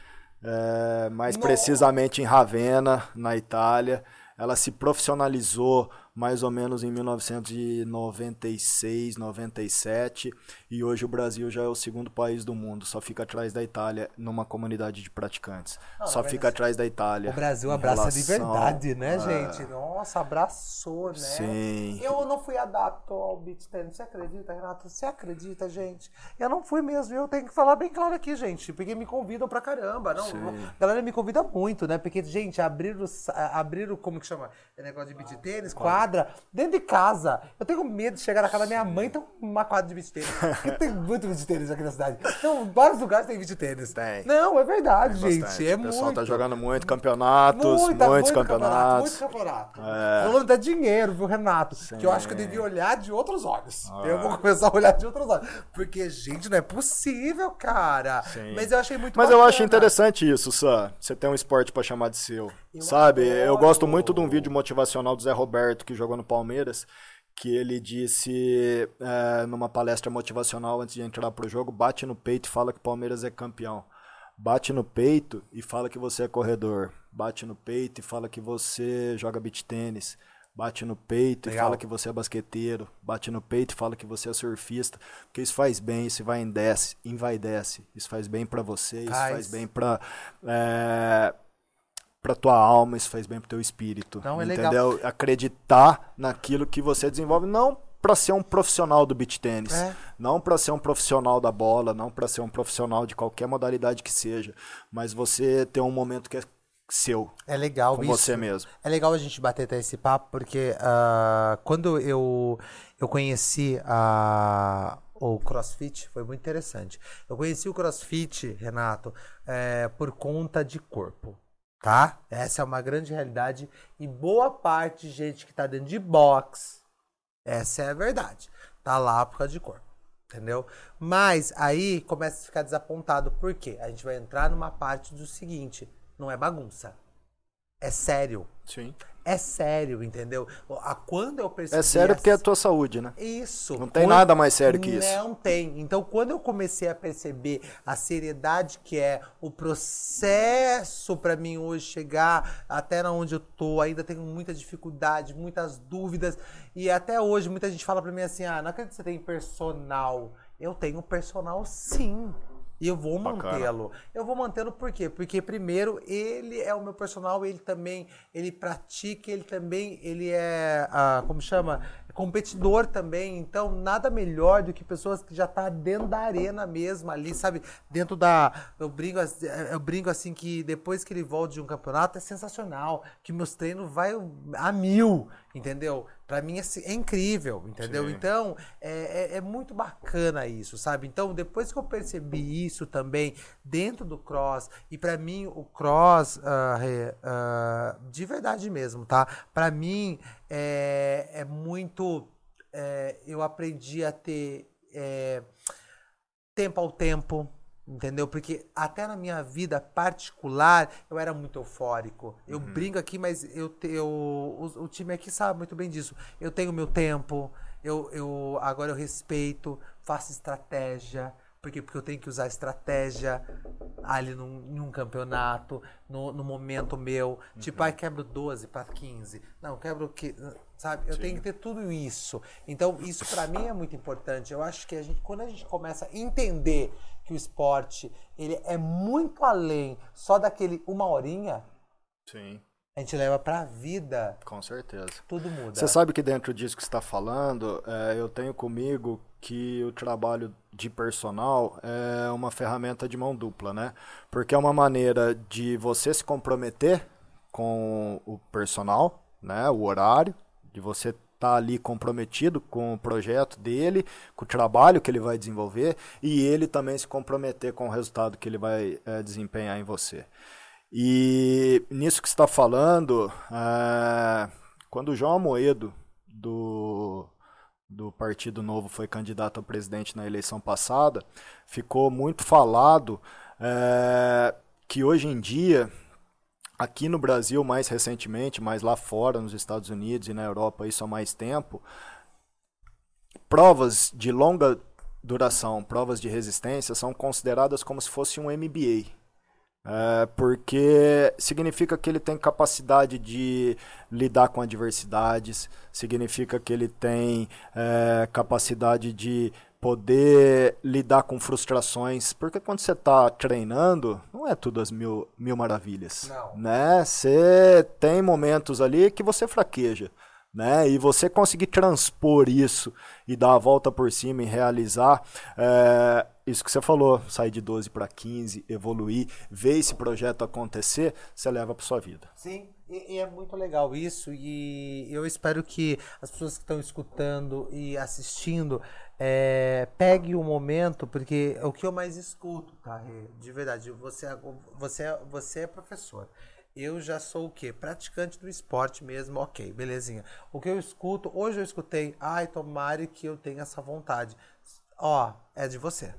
É, mais Nossa. precisamente em Ravenna, na Itália. Ela se profissionalizou mais ou menos em 1996, 97, e hoje o Brasil já é o segundo país do mundo, só fica atrás da Itália numa comunidade de praticantes. Não, só fica assim, atrás da Itália. O Brasil abraça relação, de verdade, né, é... gente? Nossa, abraçou, né? Sim. Eu não fui adapto ao beat tennis, você acredita, Renato? Você acredita, gente? Eu não fui mesmo, eu tenho que falar bem claro aqui, gente, porque me convidam pra caramba, não? Sim. A galera me convida muito, né? Porque, gente, abrir o, abrir o como que chama? É negócio de beat tênis, quadro quadra dentro de casa. Eu tenho medo de chegar na casa da minha mãe e ter uma quadra de beach tênis. Porque tem muito beach tênis aqui na cidade. Então, vários lugares tem beach tênis. Tem. Não, é verdade, tem gente. Bastante. É o pessoal muito. tá jogando muito campeonatos, Muita, muitos muito campeonatos. Muito campeonato. É. Falando até dinheiro, viu, Renato? Sim. Que eu acho que eu devia olhar de outros olhos. Ah. Eu vou começar a olhar de outros olhos. Porque, gente, não é possível, cara. Sim. Mas eu achei muito Mas bacana. eu acho interessante isso, Sam. Você tem um esporte para chamar de seu. Sabe? Eu gosto muito de um vídeo motivacional do Zé Roberto, que jogou no Palmeiras que ele disse é, numa palestra motivacional antes de entrar pro jogo, bate no peito e fala que o Palmeiras é campeão. Bate no peito e fala que você é corredor. Bate no peito e fala que você joga beach tênis. Bate no peito Legal. e fala que você é basqueteiro. Bate no peito e fala que você é surfista. Porque isso faz bem, isso vai endece, envaidece. Isso faz bem para você, isso faz, faz bem para é, para tua alma, isso faz bem pro teu espírito. Não, é entendeu? Legal. Acreditar naquilo que você desenvolve, não para ser um profissional do beach tênis, é. não para ser um profissional da bola, não para ser um profissional de qualquer modalidade que seja, mas você ter um momento que é seu. É legal com isso. você mesmo. É legal a gente bater até esse papo porque uh, quando eu eu conheci a o CrossFit foi muito interessante. Eu conheci o CrossFit, Renato, é, por conta de corpo tá? Essa é uma grande realidade e boa parte de gente que tá dentro de box, essa é a verdade. Tá lá por causa de corpo, entendeu? Mas aí começa a ficar desapontado, por quê? A gente vai entrar numa parte do seguinte, não é bagunça. É sério. Sim. É sério, entendeu? A, quando eu percebi. É sério porque é a tua saúde, né? Isso. Não tem quando... nada mais sério que isso. Não tem. Então, quando eu comecei a perceber a seriedade que é o processo para mim hoje chegar até onde eu tô, ainda tenho muita dificuldade, muitas dúvidas. E até hoje, muita gente fala para mim assim: ah, não acredito que você tem personal. Eu tenho personal sim. E eu vou mantê-lo. Eu vou mantê-lo por quê? Porque primeiro ele é o meu personal, ele também, ele pratica, ele também, ele é, ah, como chama? competidor também, então nada melhor do que pessoas que já tá dentro da arena mesmo ali, sabe? Dentro da eu brinco, eu brinco assim que depois que ele volta de um campeonato é sensacional, que meus treinos vai a mil, entendeu? Para mim é, é, incrível, entendeu? Sim. Então é, é, é, muito bacana isso, sabe? Então depois que eu percebi isso também dentro do cross e para mim o cross uh, uh, de verdade mesmo, tá? Para mim é, é muito. É, eu aprendi a ter é, tempo ao tempo, entendeu? Porque até na minha vida particular eu era muito eufórico. Eu uhum. brinco aqui, mas eu, eu o, o, time aqui sabe muito bem disso. Eu tenho meu tempo, eu, eu agora eu respeito, faço estratégia, Por quê? Porque eu tenho que usar estratégia ali num, em um campeonato, no, no momento meu. Tipo, ai, quebro 12 para 15. Não, quebro que. Sabe? Eu Sim. tenho que ter tudo isso. Então, isso para mim é muito importante. Eu acho que a gente, quando a gente começa a entender que o esporte ele é muito além só daquele uma horinha, Sim, a gente leva pra vida. com certeza. Tudo muda. Você sabe que dentro disso que você está falando, é, eu tenho comigo que o trabalho de personal é uma ferramenta de mão dupla, né? Porque é uma maneira de você se comprometer com o personal, né? O horário, de você estar ali comprometido com o projeto dele, com o trabalho que ele vai desenvolver e ele também se comprometer com o resultado que ele vai é, desempenhar em você. E nisso que está falando, é, quando o João Amoedo, do, do Partido Novo, foi candidato a presidente na eleição passada, ficou muito falado é, que hoje em dia, aqui no Brasil, mais recentemente, mas lá fora, nos Estados Unidos e na Europa, isso há mais tempo, provas de longa duração, provas de resistência, são consideradas como se fosse um MBA. É, porque significa que ele tem capacidade de lidar com adversidades, significa que ele tem é, capacidade de poder lidar com frustrações, porque quando você está treinando, não é tudo as mil, mil maravilhas, Não. né? Você tem momentos ali que você fraqueja, né? E você conseguir transpor isso e dar a volta por cima e realizar é, isso que você falou, sair de 12 para 15, evoluir, ver esse projeto acontecer, você leva para sua vida. Sim, e, e é muito legal isso. E eu espero que as pessoas que estão escutando e assistindo é, peguem o momento, porque é o que eu mais escuto, tá? De verdade, você, é- você, é- você é professor. Eu já sou o quê? Praticante do esporte mesmo, ok, belezinha. O que eu escuto, hoje eu escutei, ai, tomara que eu tenha essa vontade. Ó, é de você.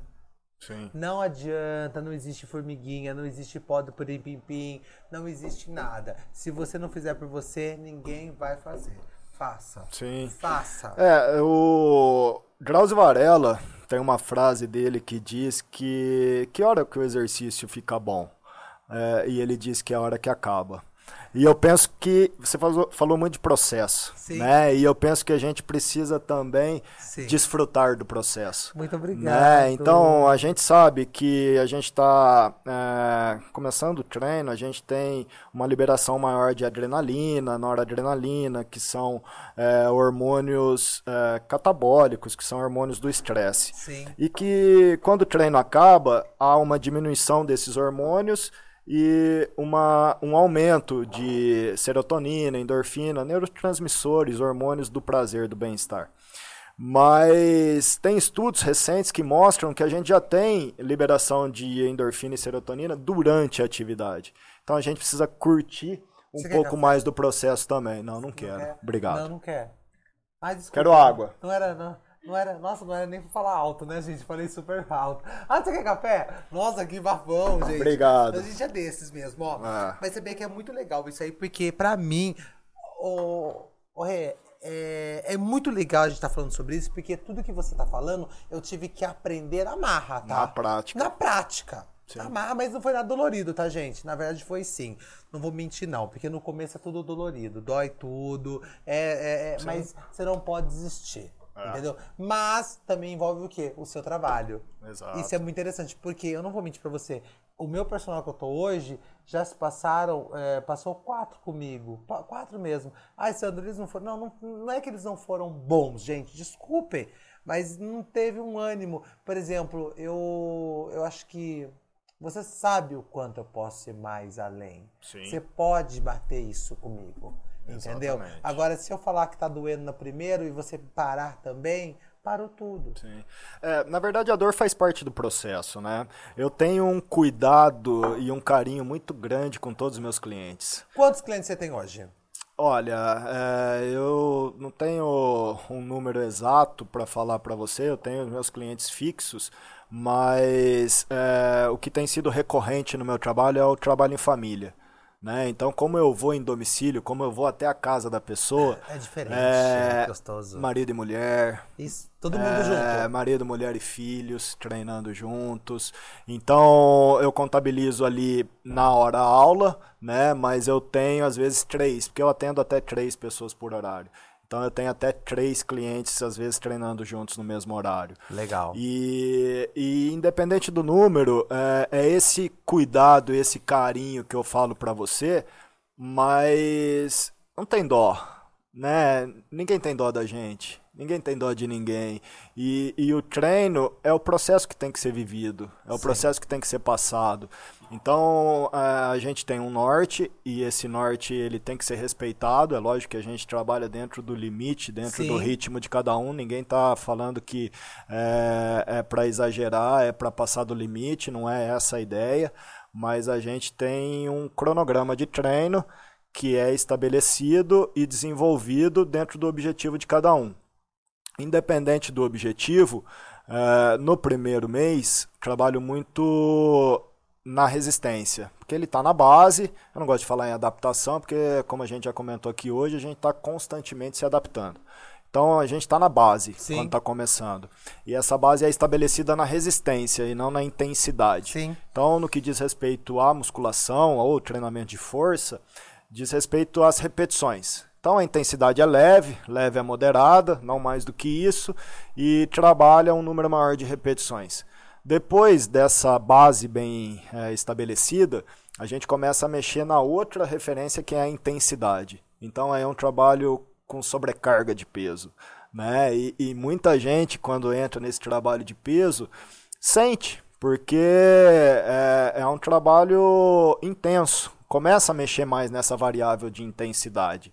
Sim. Não adianta, não existe formiguinha, não existe pó do pim, não existe nada. Se você não fizer por você, ninguém vai fazer. Faça. Sim. Faça. É, o Drauzio Varela tem uma frase dele que diz que que hora que o exercício fica bom? É, e ele diz que é a hora que acaba. E eu penso que você falou, falou muito de processo, Sim. né? E eu penso que a gente precisa também Sim. desfrutar do processo. Muito obrigado. Né? Então a gente sabe que a gente está começando o treino, a gente tem uma liberação maior de adrenalina, noradrenalina, que são é, hormônios é, catabólicos, que são hormônios do estresse. E que quando o treino acaba, há uma diminuição desses hormônios e uma, um aumento de serotonina, endorfina, neurotransmissores, hormônios do prazer, do bem-estar. Mas tem estudos recentes que mostram que a gente já tem liberação de endorfina e serotonina durante a atividade. Então a gente precisa curtir um Você pouco mais do processo também. Não, não quero. quer? Obrigado. Não, não quer. Ai, desculpa. Quero água. Não era, não. Não era, nossa, não era nem pra falar alto, né, gente? Falei super alto. Ah, você quer café? Nossa, que bafão, gente. Obrigado. A gente é desses mesmo, ó. Ah. Mas você vê que é muito legal isso aí, porque pra mim, o, o Rê, é, é muito legal a gente estar falando sobre isso, porque tudo que você tá falando, eu tive que aprender na marra, tá? Na prática. Na prática. Sim. Na marra, mas não foi nada dolorido, tá, gente? Na verdade foi sim. Não vou mentir, não, porque no começo é tudo dolorido, dói tudo, é, é- é- mas você não pode desistir. É. Entendeu? Mas também envolve o quê? O seu trabalho. Exato. Isso é muito interessante, porque eu não vou mentir pra você. O meu personal que eu tô hoje, já se passaram, é, passou quatro comigo. Quatro mesmo. Ai, Sandro, eles não foram. Não, não, não é que eles não foram bons, gente, desculpem. Mas não teve um ânimo. Por exemplo, eu, eu acho que você sabe o quanto eu posso ir mais além. Sim. Você pode bater isso comigo. Entendeu? Exatamente. Agora, se eu falar que tá doendo no primeiro e você parar também, parou tudo. Sim. É, na verdade, a dor faz parte do processo, né? Eu tenho um cuidado e um carinho muito grande com todos os meus clientes. Quantos clientes você tem hoje? Olha, é, eu não tenho um número exato para falar para você, eu tenho os meus clientes fixos, mas é, o que tem sido recorrente no meu trabalho é o trabalho em família. Né? Então, como eu vou em domicílio, como eu vou até a casa da pessoa. É diferente, é, é gostoso. Marido e mulher. Isso, todo mundo é, junto. Marido, mulher e filhos treinando juntos. Então, eu contabilizo ali na hora aula, né? Mas eu tenho às vezes três, porque eu atendo até três pessoas por horário. Então eu tenho até três clientes, às vezes, treinando juntos no mesmo horário. Legal. E, e independente do número, é, é, esse cuidado, esse carinho que eu falo para você, mas não tem dó, né? Ninguém tem dó da gente. Ninguém tem dó de ninguém. E, e o treino é o processo que tem que ser vivido, é o Sim. processo que tem que ser passado. Então a gente tem um norte e esse norte ele tem que ser respeitado. É lógico que a gente trabalha dentro do limite, dentro Sim. do ritmo de cada um. Ninguém está falando que é, é para exagerar, é para passar do limite. Não é essa a ideia. Mas a gente tem um cronograma de treino que é estabelecido e desenvolvido dentro do objetivo de cada um independente do objetivo, uh, no primeiro mês, trabalho muito na resistência, porque ele está na base. Eu não gosto de falar em adaptação, porque, como a gente já comentou aqui hoje, a gente está constantemente se adaptando. Então a gente está na base Sim. quando está começando. E essa base é estabelecida na resistência e não na intensidade. Sim. Então, no que diz respeito à musculação ou treinamento de força, diz respeito às repetições. Então a intensidade é leve, leve é moderada, não mais do que isso, e trabalha um número maior de repetições. Depois dessa base bem é, estabelecida, a gente começa a mexer na outra referência que é a intensidade. Então é um trabalho com sobrecarga de peso. Né? E, e muita gente, quando entra nesse trabalho de peso, sente, porque é, é um trabalho intenso, começa a mexer mais nessa variável de intensidade.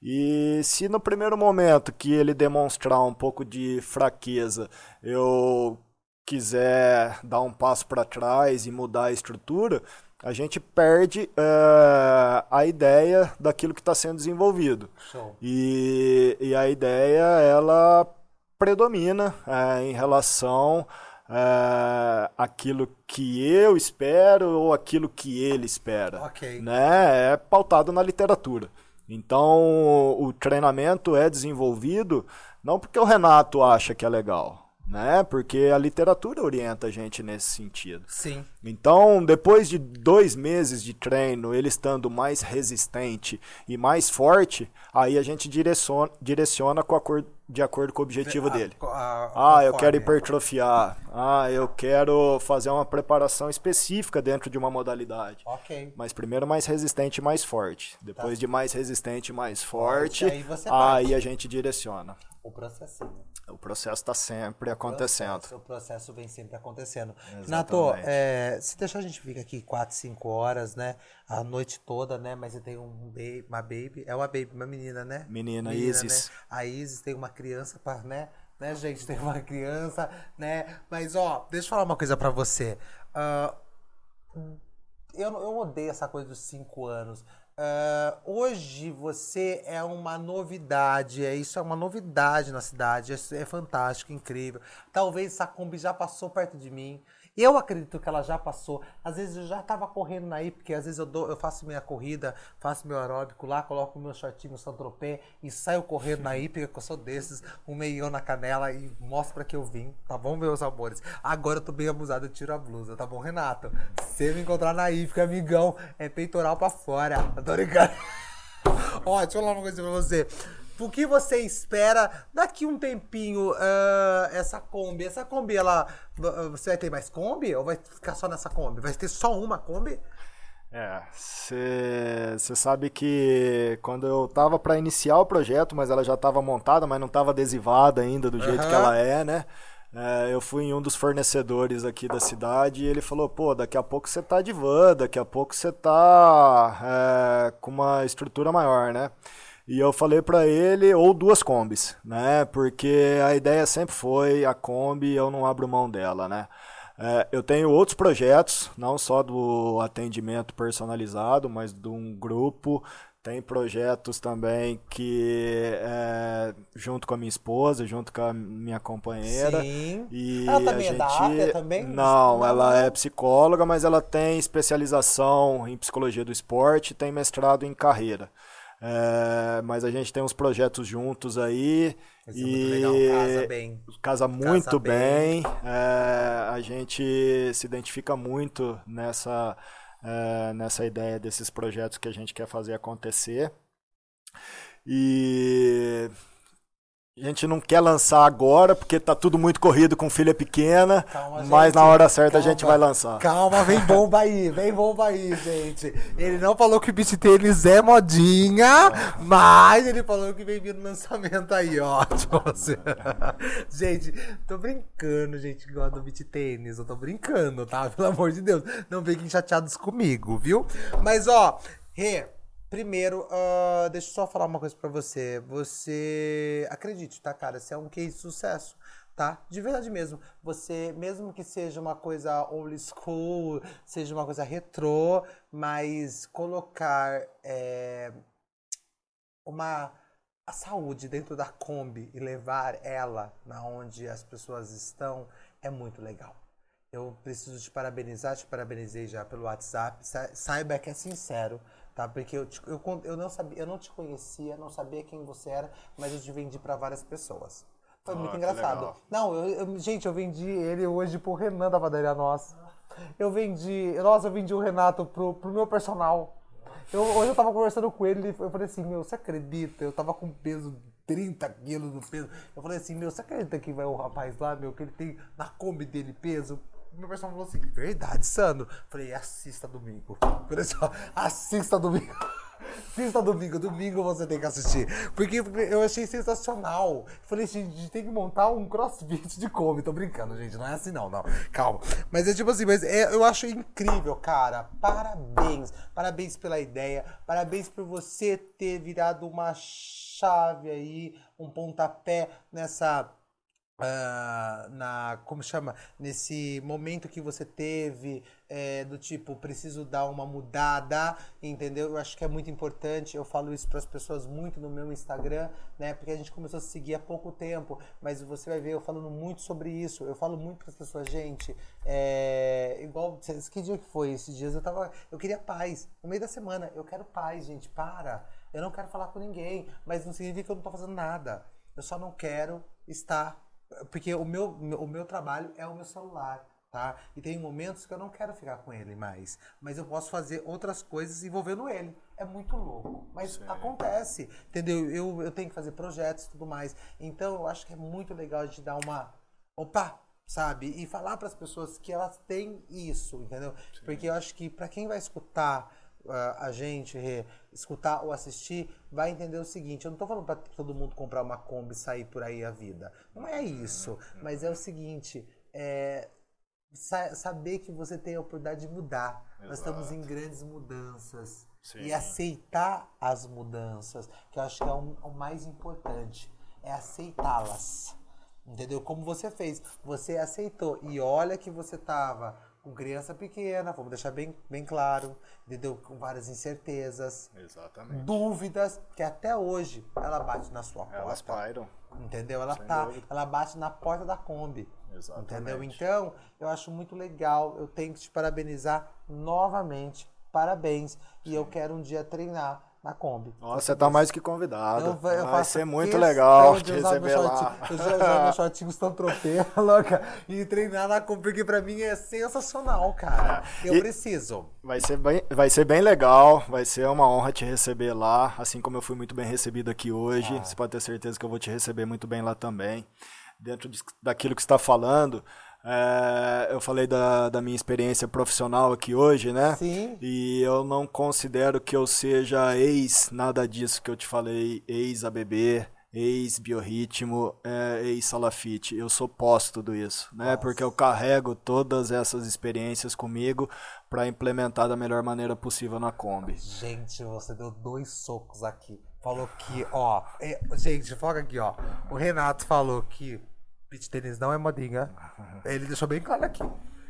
E se no primeiro momento que ele demonstrar um pouco de fraqueza, eu quiser dar um passo para trás e mudar a estrutura, a gente perde uh, a ideia daquilo que está sendo desenvolvido. E, e, a ideia, ela predomina uh, em relação uh, aquilo que eu espero ou aquilo que ele espera. Okay. Né? É pautado na literatura. Então, o treinamento é desenvolvido não porque o Renato acha que é legal, né? Porque a literatura orienta a gente nesse sentido. Sim. Então, depois de dois meses de treino, ele estando mais resistente e mais forte, aí a gente direciona, direciona com a cor, de acordo com o objetivo a, dele. A, a, ah, eu quero hipertrofiar. Ah, eu quero fazer uma preparação específica dentro de uma modalidade. Ok. Mas primeiro mais resistente e mais forte. Depois tá. de mais resistente e mais forte, aí, aí a gente direciona. O processinho. O processo está sempre acontecendo. O processo, o processo, vem sempre acontecendo. Exatamente. Nato, é, se deixar a gente fica aqui 4, 5 horas, né? A noite toda, né? Mas você tem um baby, uma baby. É uma baby, uma menina, né? Menina, menina Isis. Né? A Isis tem uma criança para, né? Né, gente? Tem uma criança, né? Mas, ó, deixa eu falar uma coisa para você. Uh, eu, eu odeio essa coisa dos 5 anos. Uh, hoje você é uma novidade, é isso é uma novidade na cidade, é, é fantástico, incrível. Talvez essa Kombi já passou perto de mim. Eu acredito que ela já passou. Às vezes eu já estava correndo aí, porque às vezes eu, dou, eu faço minha corrida, faço meu aeróbico lá, coloco meu shortinho Saint-Tropez e saio correndo na hípica, que eu sou desses, um meião na canela e mostro para que eu vim, tá bom, meus amores? Agora eu tô bem abusado, eu tiro a blusa, tá bom, Renato? Se me encontrar na hípica, amigão, é peitoral para fora. Tô brincando. Ó, deixa eu falar uma coisa pra você. O que você espera daqui um tempinho uh, essa Kombi? Essa Kombi, ela. Você vai ter mais Kombi? Ou vai ficar só nessa Kombi? Vai ter só uma Kombi? É, você sabe que quando eu tava para iniciar o projeto, mas ela já estava montada, mas não estava adesivada ainda do jeito uhum. que ela é, né? É, eu fui em um dos fornecedores aqui da cidade e ele falou: pô, daqui a pouco você tá de van, daqui a pouco você tá é, com uma estrutura maior, né? E eu falei para ele, ou duas combis, né? Porque a ideia sempre foi a Kombi, eu não abro mão dela, né? É, eu tenho outros projetos, não só do atendimento personalizado, mas de um grupo Tem projetos também que é, junto com a minha esposa, junto com a minha companheira. Sim. E Ela também a é da gente... área também? Não, Não, ela é psicóloga, mas ela tem especialização em psicologia do esporte, tem mestrado em carreira. É, mas a gente tem uns projetos juntos aí. Isso é e muito legal, casa bem. casa muito bem. bem. É, a gente se identifica muito nessa, é, nessa ideia desses projetos que a gente quer fazer acontecer. E a gente não quer lançar agora, porque tá tudo muito corrido com filha pequena, Calma, mas gente, na hora certa a calma. gente vai lançar. Calma, vem bomba aí, vem bomba aí, gente. Ele não falou que o beat tênis é modinha, mas ele falou que vem vindo lançamento aí, ó. Tipo assim. gente, tô brincando, gente, que gosta do beat tênis. Eu tô brincando, tá? Pelo amor de Deus. Não fiquem chateados comigo, viu? Mas, ó, Rê, primeiro, ah, deixa eu só falar uma coisa pra você. Você. Acredite, tá, cara? Você é um case de sucesso tá? De verdade mesmo. Você, mesmo que seja uma coisa old school, seja uma coisa retrô, mas colocar é, uma a saúde dentro da Kombi e levar ela na onde as pessoas estão é muito legal. Eu preciso te parabenizar, te parabenizei já pelo WhatsApp. Sa- Saiba que é sincero, tá? Porque eu, te- eu, eu não sabia, eu não te conhecia, não sabia quem você era, mas eu te vendi para várias pessoas. Foi Ah, muito engraçado. legal. Não, eu, eu- gente, eu vendi ele hoje pro Renan da padaria nossa. Eu vendi, nossa, eu vendi o Renato pro, pro meu personal. Eu, hoje eu tava conversando com ele, eu falei assim, meu, você acredita? Eu tava com peso 30 quilos no peso. Eu falei assim, meu, você acredita que vai o rapaz lá, meu, que ele tem na Kombi dele peso? Meu personal falou assim, verdade, Sandro. Falei, assista domingo. Falei assim, assista domingo. Assista domingo, domingo você tem que assistir. Porque eu achei sensacional. Falei, gente, a gente tem que montar um crossfit de Kombi. Tô brincando, gente. Não é assim, não, não. Calma. Mas é tipo assim, mas é- eu acho incrível, cara. Parabéns. Parabéns pela ideia. Parabéns por você ter virado uma chave aí, um pontapé nessa. Ah, na como chama? Nesse momento que você teve é, do tipo preciso dar uma mudada entendeu? Eu acho que é muito importante eu falo isso para as pessoas muito no meu Instagram né? Porque a gente começou a se seguir há pouco tempo mas você vai ver eu falando muito sobre isso. Eu falo muito para as pessoas gente é, igual que dia que foi? Esses dias eu tava eu queria paz. No meio da semana eu quero paz gente para. Eu não quero falar com ninguém mas não significa que eu não tô fazendo nada. Eu só não quero estar porque o meu, o meu trabalho é o meu celular, tá? E tem momentos que eu não quero ficar com ele mais. Mas eu posso fazer outras coisas envolvendo ele. É muito louco. Mas acontece, entendeu? Eu, eu tenho que fazer projetos e tudo mais. Então eu acho que é muito legal a gente dar uma. Opa! Sabe? E falar para as pessoas que elas têm isso, entendeu? Porque eu acho que para quem vai escutar a gente escutar ou assistir, vai entender o seguinte: eu não tô falando para todo mundo comprar uma Kombi e sair por aí a vida. Não é isso. Mas é o seguinte: é, sa- saber que você tem a oportunidade de mudar. Nós estamos em grandes mudanças. Sim. E aceitar as mudanças, que eu acho que é o, o mais importante, é aceitá-las. Entendeu? Como você fez. Você aceitou. E olha que você tava com criança pequena, vamos deixar bem, bem claro, entendeu? Com várias incertezas, Exatamente. dúvidas, que até hoje ela bate na sua porta. Elas pairam. Entendeu? Ela Sem tá, dúvida. ela bate na porta da Kombi. Exatamente. Entendeu? Então, eu acho muito legal. Eu tenho que te parabenizar novamente. Parabéns. E eu quero um dia treinar na Kombi. Nossa, você tá mais que convidado. Eu, eu Vai ser muito legal te receber lá. Eu já usar meu shortinho Stantropê, louca, e treinar na Kombi, porque pra mim é sensacional, cara. Eu E- preciso. Vai ser, bem, vai ser bem legal, vai ser uma honra te receber lá, assim como eu fui muito bem recebido aqui hoje. Ah. Você pode ter certeza que eu vou te receber muito bem lá também. Dentro de- daquilo que você está falando, é, eu falei da, da minha experiência profissional aqui hoje, né? Sim. E eu não considero que eu seja ex nada disso que eu te falei, ex ABB, ex biorritmo, é, ex salafite. Eu sou pós tudo isso, né? Nossa. Porque eu carrego todas essas experiências comigo para implementar da melhor maneira possível na Kombi. Gente, você deu dois socos aqui. Falou que, ó. gente, foca aqui, ó. O Renato falou que beach tênis não é modinha. Ele deixou bem claro aqui.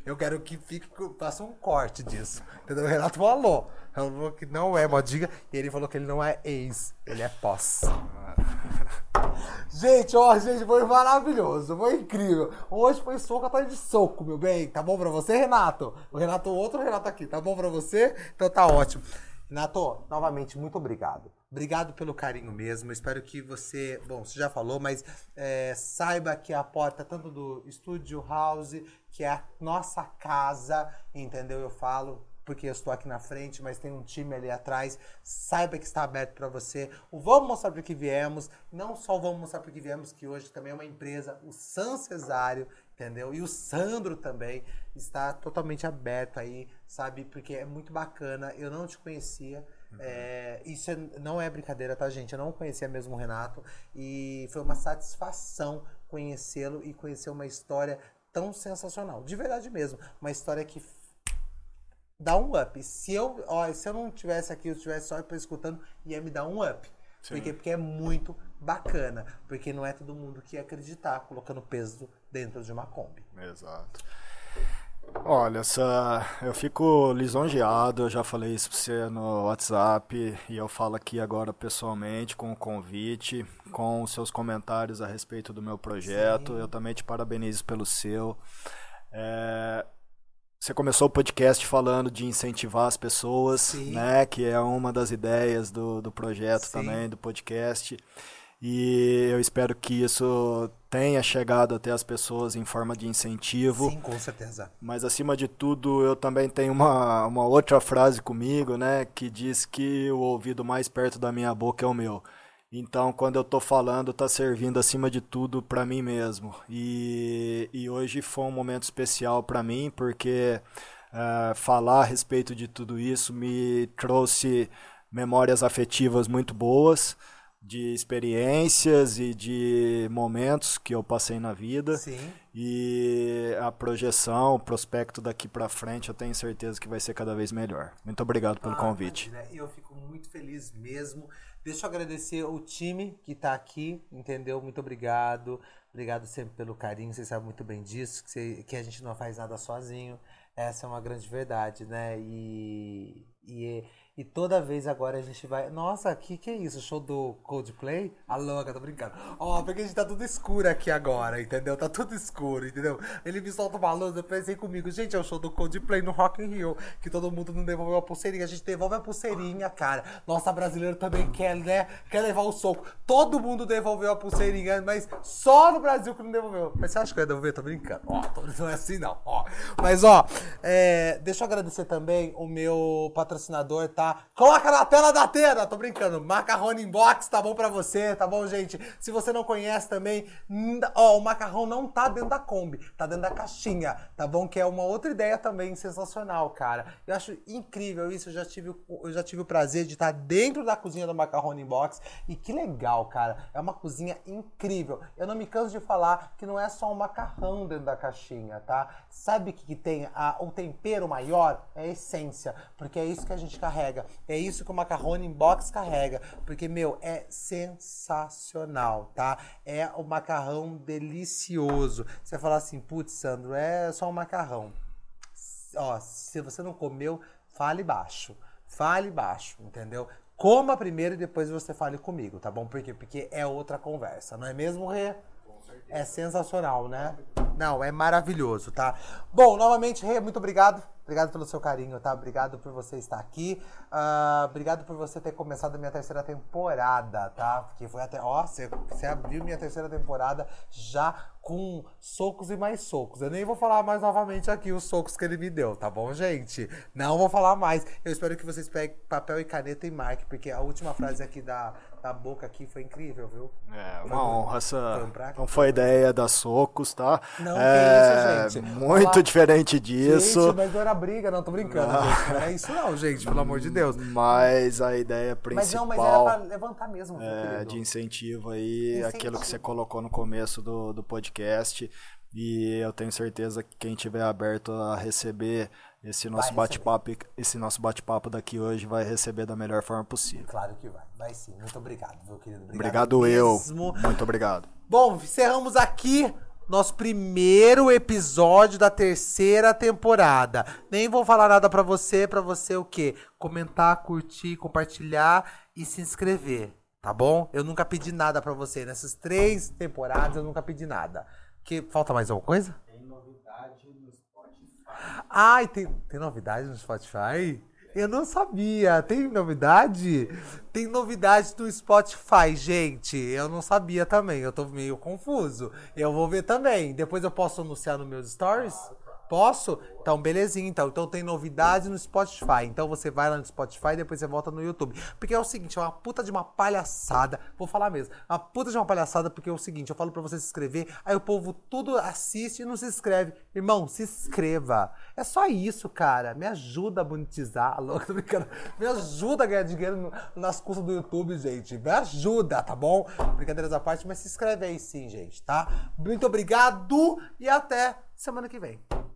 Eu quero que fique, faça um corte disso. Entendeu? O Renato falou. Ele falou que não é modinha e ele falou que ele não é ex, ele é pós. Gente, ó, gente, foi maravilhoso, foi incrível. Hoje foi soco atrás de soco, meu bem. Tá bom pra você, Renato? O Renato, outro Renato aqui, tá bom pra você? Então tá ótimo. Renato, novamente, muito obrigado. Obrigado pelo carinho mesmo. Espero que você, bom, você já falou, mas é, saiba que a porta tanto do Studio House, que é a nossa casa, entendeu? Eu falo porque eu estou aqui na frente, mas tem um time ali atrás. Saiba que está aberto para você. O Vamos Mostrar para que viemos. Não só Vamos Mostrar para que viemos, que hoje também é uma empresa, o San Cesário, entendeu? E o Sandro também está totalmente aberto aí, sabe? Porque é muito bacana. Eu não te conhecia. Uhum. É, isso é, não é brincadeira, tá, gente? Eu não conhecia mesmo o Renato. E foi uma satisfação conhecê-lo e conhecer uma história tão sensacional. De verdade mesmo. Uma história que dá um up. Se eu, ó, se eu não tivesse aqui, eu estivesse só escutando, ia me dar um up. Sim. Porque, porque é muito bacana. Porque não é todo mundo que ia acreditar colocando peso dentro de uma Kombi. Exato. Olha, essa, eu fico lisonjeado, eu já falei isso pra você no WhatsApp e eu falo aqui agora pessoalmente com o convite, com os seus comentários a respeito do meu projeto. Sim. Eu também te parabenizo pelo seu. É, você começou o podcast falando de incentivar as pessoas, Sim. né? Que é uma das ideias do, do projeto Sim. também, do podcast. E eu espero que isso tenha chegado até as pessoas em forma de incentivo. Sim, com certeza. Mas acima de tudo, eu também tenho uma, uma outra frase comigo, né? Que diz que o ouvido mais perto da minha boca é o meu. Então, quando eu estou falando, está servindo acima de tudo para mim mesmo. E, e hoje foi um momento especial para mim, porque uh, falar a respeito de tudo isso me trouxe memórias afetivas muito boas, de experiências e de momentos que eu passei na vida. Sim. E a projeção, o prospecto daqui para frente, eu tenho certeza que vai ser cada vez melhor. Muito obrigado pelo ah, convite. Imagina, eu fico muito feliz mesmo. Deixa eu agradecer o time que está aqui, entendeu? Muito obrigado. Obrigado sempre pelo carinho, vocês sabem muito bem disso, que, você, que a gente não faz nada sozinho. Essa é uma grande verdade, né? E, e e toda vez agora a gente vai. Nossa, que que é isso? Show do Coldplay? A louca, tô brincando. Ó, oh, porque a gente tá tudo escuro aqui agora, entendeu? Tá tudo escuro, entendeu? Ele me solta uma luz, eu pensei comigo, gente, é o show do Coldplay no Rock in Rio, que todo mundo não devolveu a pulseirinha. A gente devolve a pulseirinha, cara. Nossa, brasileiro também quer, né? Quer levar o soco. Todo mundo devolveu a pulseirinha, mas só no Brasil que não devolveu. Mas você acha que eu ia devolver? Tô brincando. Ó, não é assim não. Ó. Mas, ó, é, deixa eu agradecer também o meu patrocinador, tá? Tá? Coloca na tela da Atena, tô brincando. Macarrão Inbox, tá bom pra você, tá bom, gente? Se você não conhece também, ó, o macarrão não tá dentro da Kombi, tá dentro da caixinha, tá bom? Que é uma outra ideia também sensacional, cara. Eu acho incrível isso, eu já tive, eu já tive o prazer de estar dentro da cozinha do Macarrão Inbox e que legal, cara. É uma cozinha incrível. Eu não me canso de falar que não é só um macarrão dentro da caixinha, tá? Sabe o que, que tem a, o tempero maior? É a essência, porque é isso que a gente carrega carrega. É isso que o Macarrone Box carrega. Porque, meu, é sensacional, tá? É o macarrão delicioso. Você vai falar assim, putz, Sandro, é só um macarrão. Ó, se você não comeu, fale baixo. Fale baixo, entendeu? Coma primeiro e depois você fale comigo, tá bom? Por quê? Porque é outra conversa, não é mesmo, Rê? É sensacional, né? Não, é maravilhoso, tá? Bom, novamente, Rê, muito obrigado Obrigado pelo seu carinho, tá? Obrigado por você estar aqui. Uh, obrigado por você ter começado a minha terceira temporada, tá? Porque foi até. Ó, você, você abriu minha terceira temporada já com socos e mais socos. Eu nem vou falar mais novamente aqui os socos que ele me deu, tá bom, gente? Não vou falar mais. Eu espero que vocês peguem papel e caneta e marquem, porque a última frase aqui da, da boca aqui foi incrível, viu? É, uma foi honra essa. Não foi ideia da socos, tá? Não, é, isso, gente. Muito falar... diferente disso. Gente, mas não briga, não, tô brincando. Não. não é isso não, gente, pelo amor de Deus. Mas a ideia principal. Mas não, mas era pra levantar mesmo. É, de incentivo aí, incentivo. aquilo que você colocou no começo do, do podcast. E eu tenho certeza que quem tiver aberto a receber esse nosso bate-papo, esse nosso bate-papo daqui hoje vai receber da melhor forma possível. Claro que vai. Vai sim. Muito obrigado, meu querido. Obrigado, obrigado eu. Muito obrigado. Bom, encerramos aqui nosso primeiro episódio da terceira temporada. Nem vou falar nada pra você, pra você o quê? Comentar, curtir, compartilhar e se inscrever, tá bom? Eu nunca pedi nada pra você nessas três temporadas, eu nunca pedi nada. Que falta mais alguma coisa? Tem novidade no Spotify. Ai, tem, tem novidade no Spotify? Eu não sabia. Tem novidade? Tem novidade no Spotify, gente. Eu não sabia também. Eu tô meio confuso. Eu vou ver também. Depois eu posso anunciar nos meus stories? Posso? Então, belezinha. Então, então tem novidade no Spotify. Então você vai lá no Spotify e depois você volta no YouTube. Porque é o seguinte, é uma puta de uma palhaçada. Vou falar mesmo. É uma puta de uma palhaçada porque é o seguinte, eu falo pra você se inscrever, aí o povo tudo assiste e não se inscreve. Irmão, se inscreva. É só isso, cara. Me ajuda a monetizar. Louco, tô brincando. Me ajuda a ganhar dinheiro no- nas custas do YouTube, gente. Me ajuda, tá bom? Brincadeiras à parte, mas se inscreve aí sim, gente, tá? Muito obrigado e até semana que vem.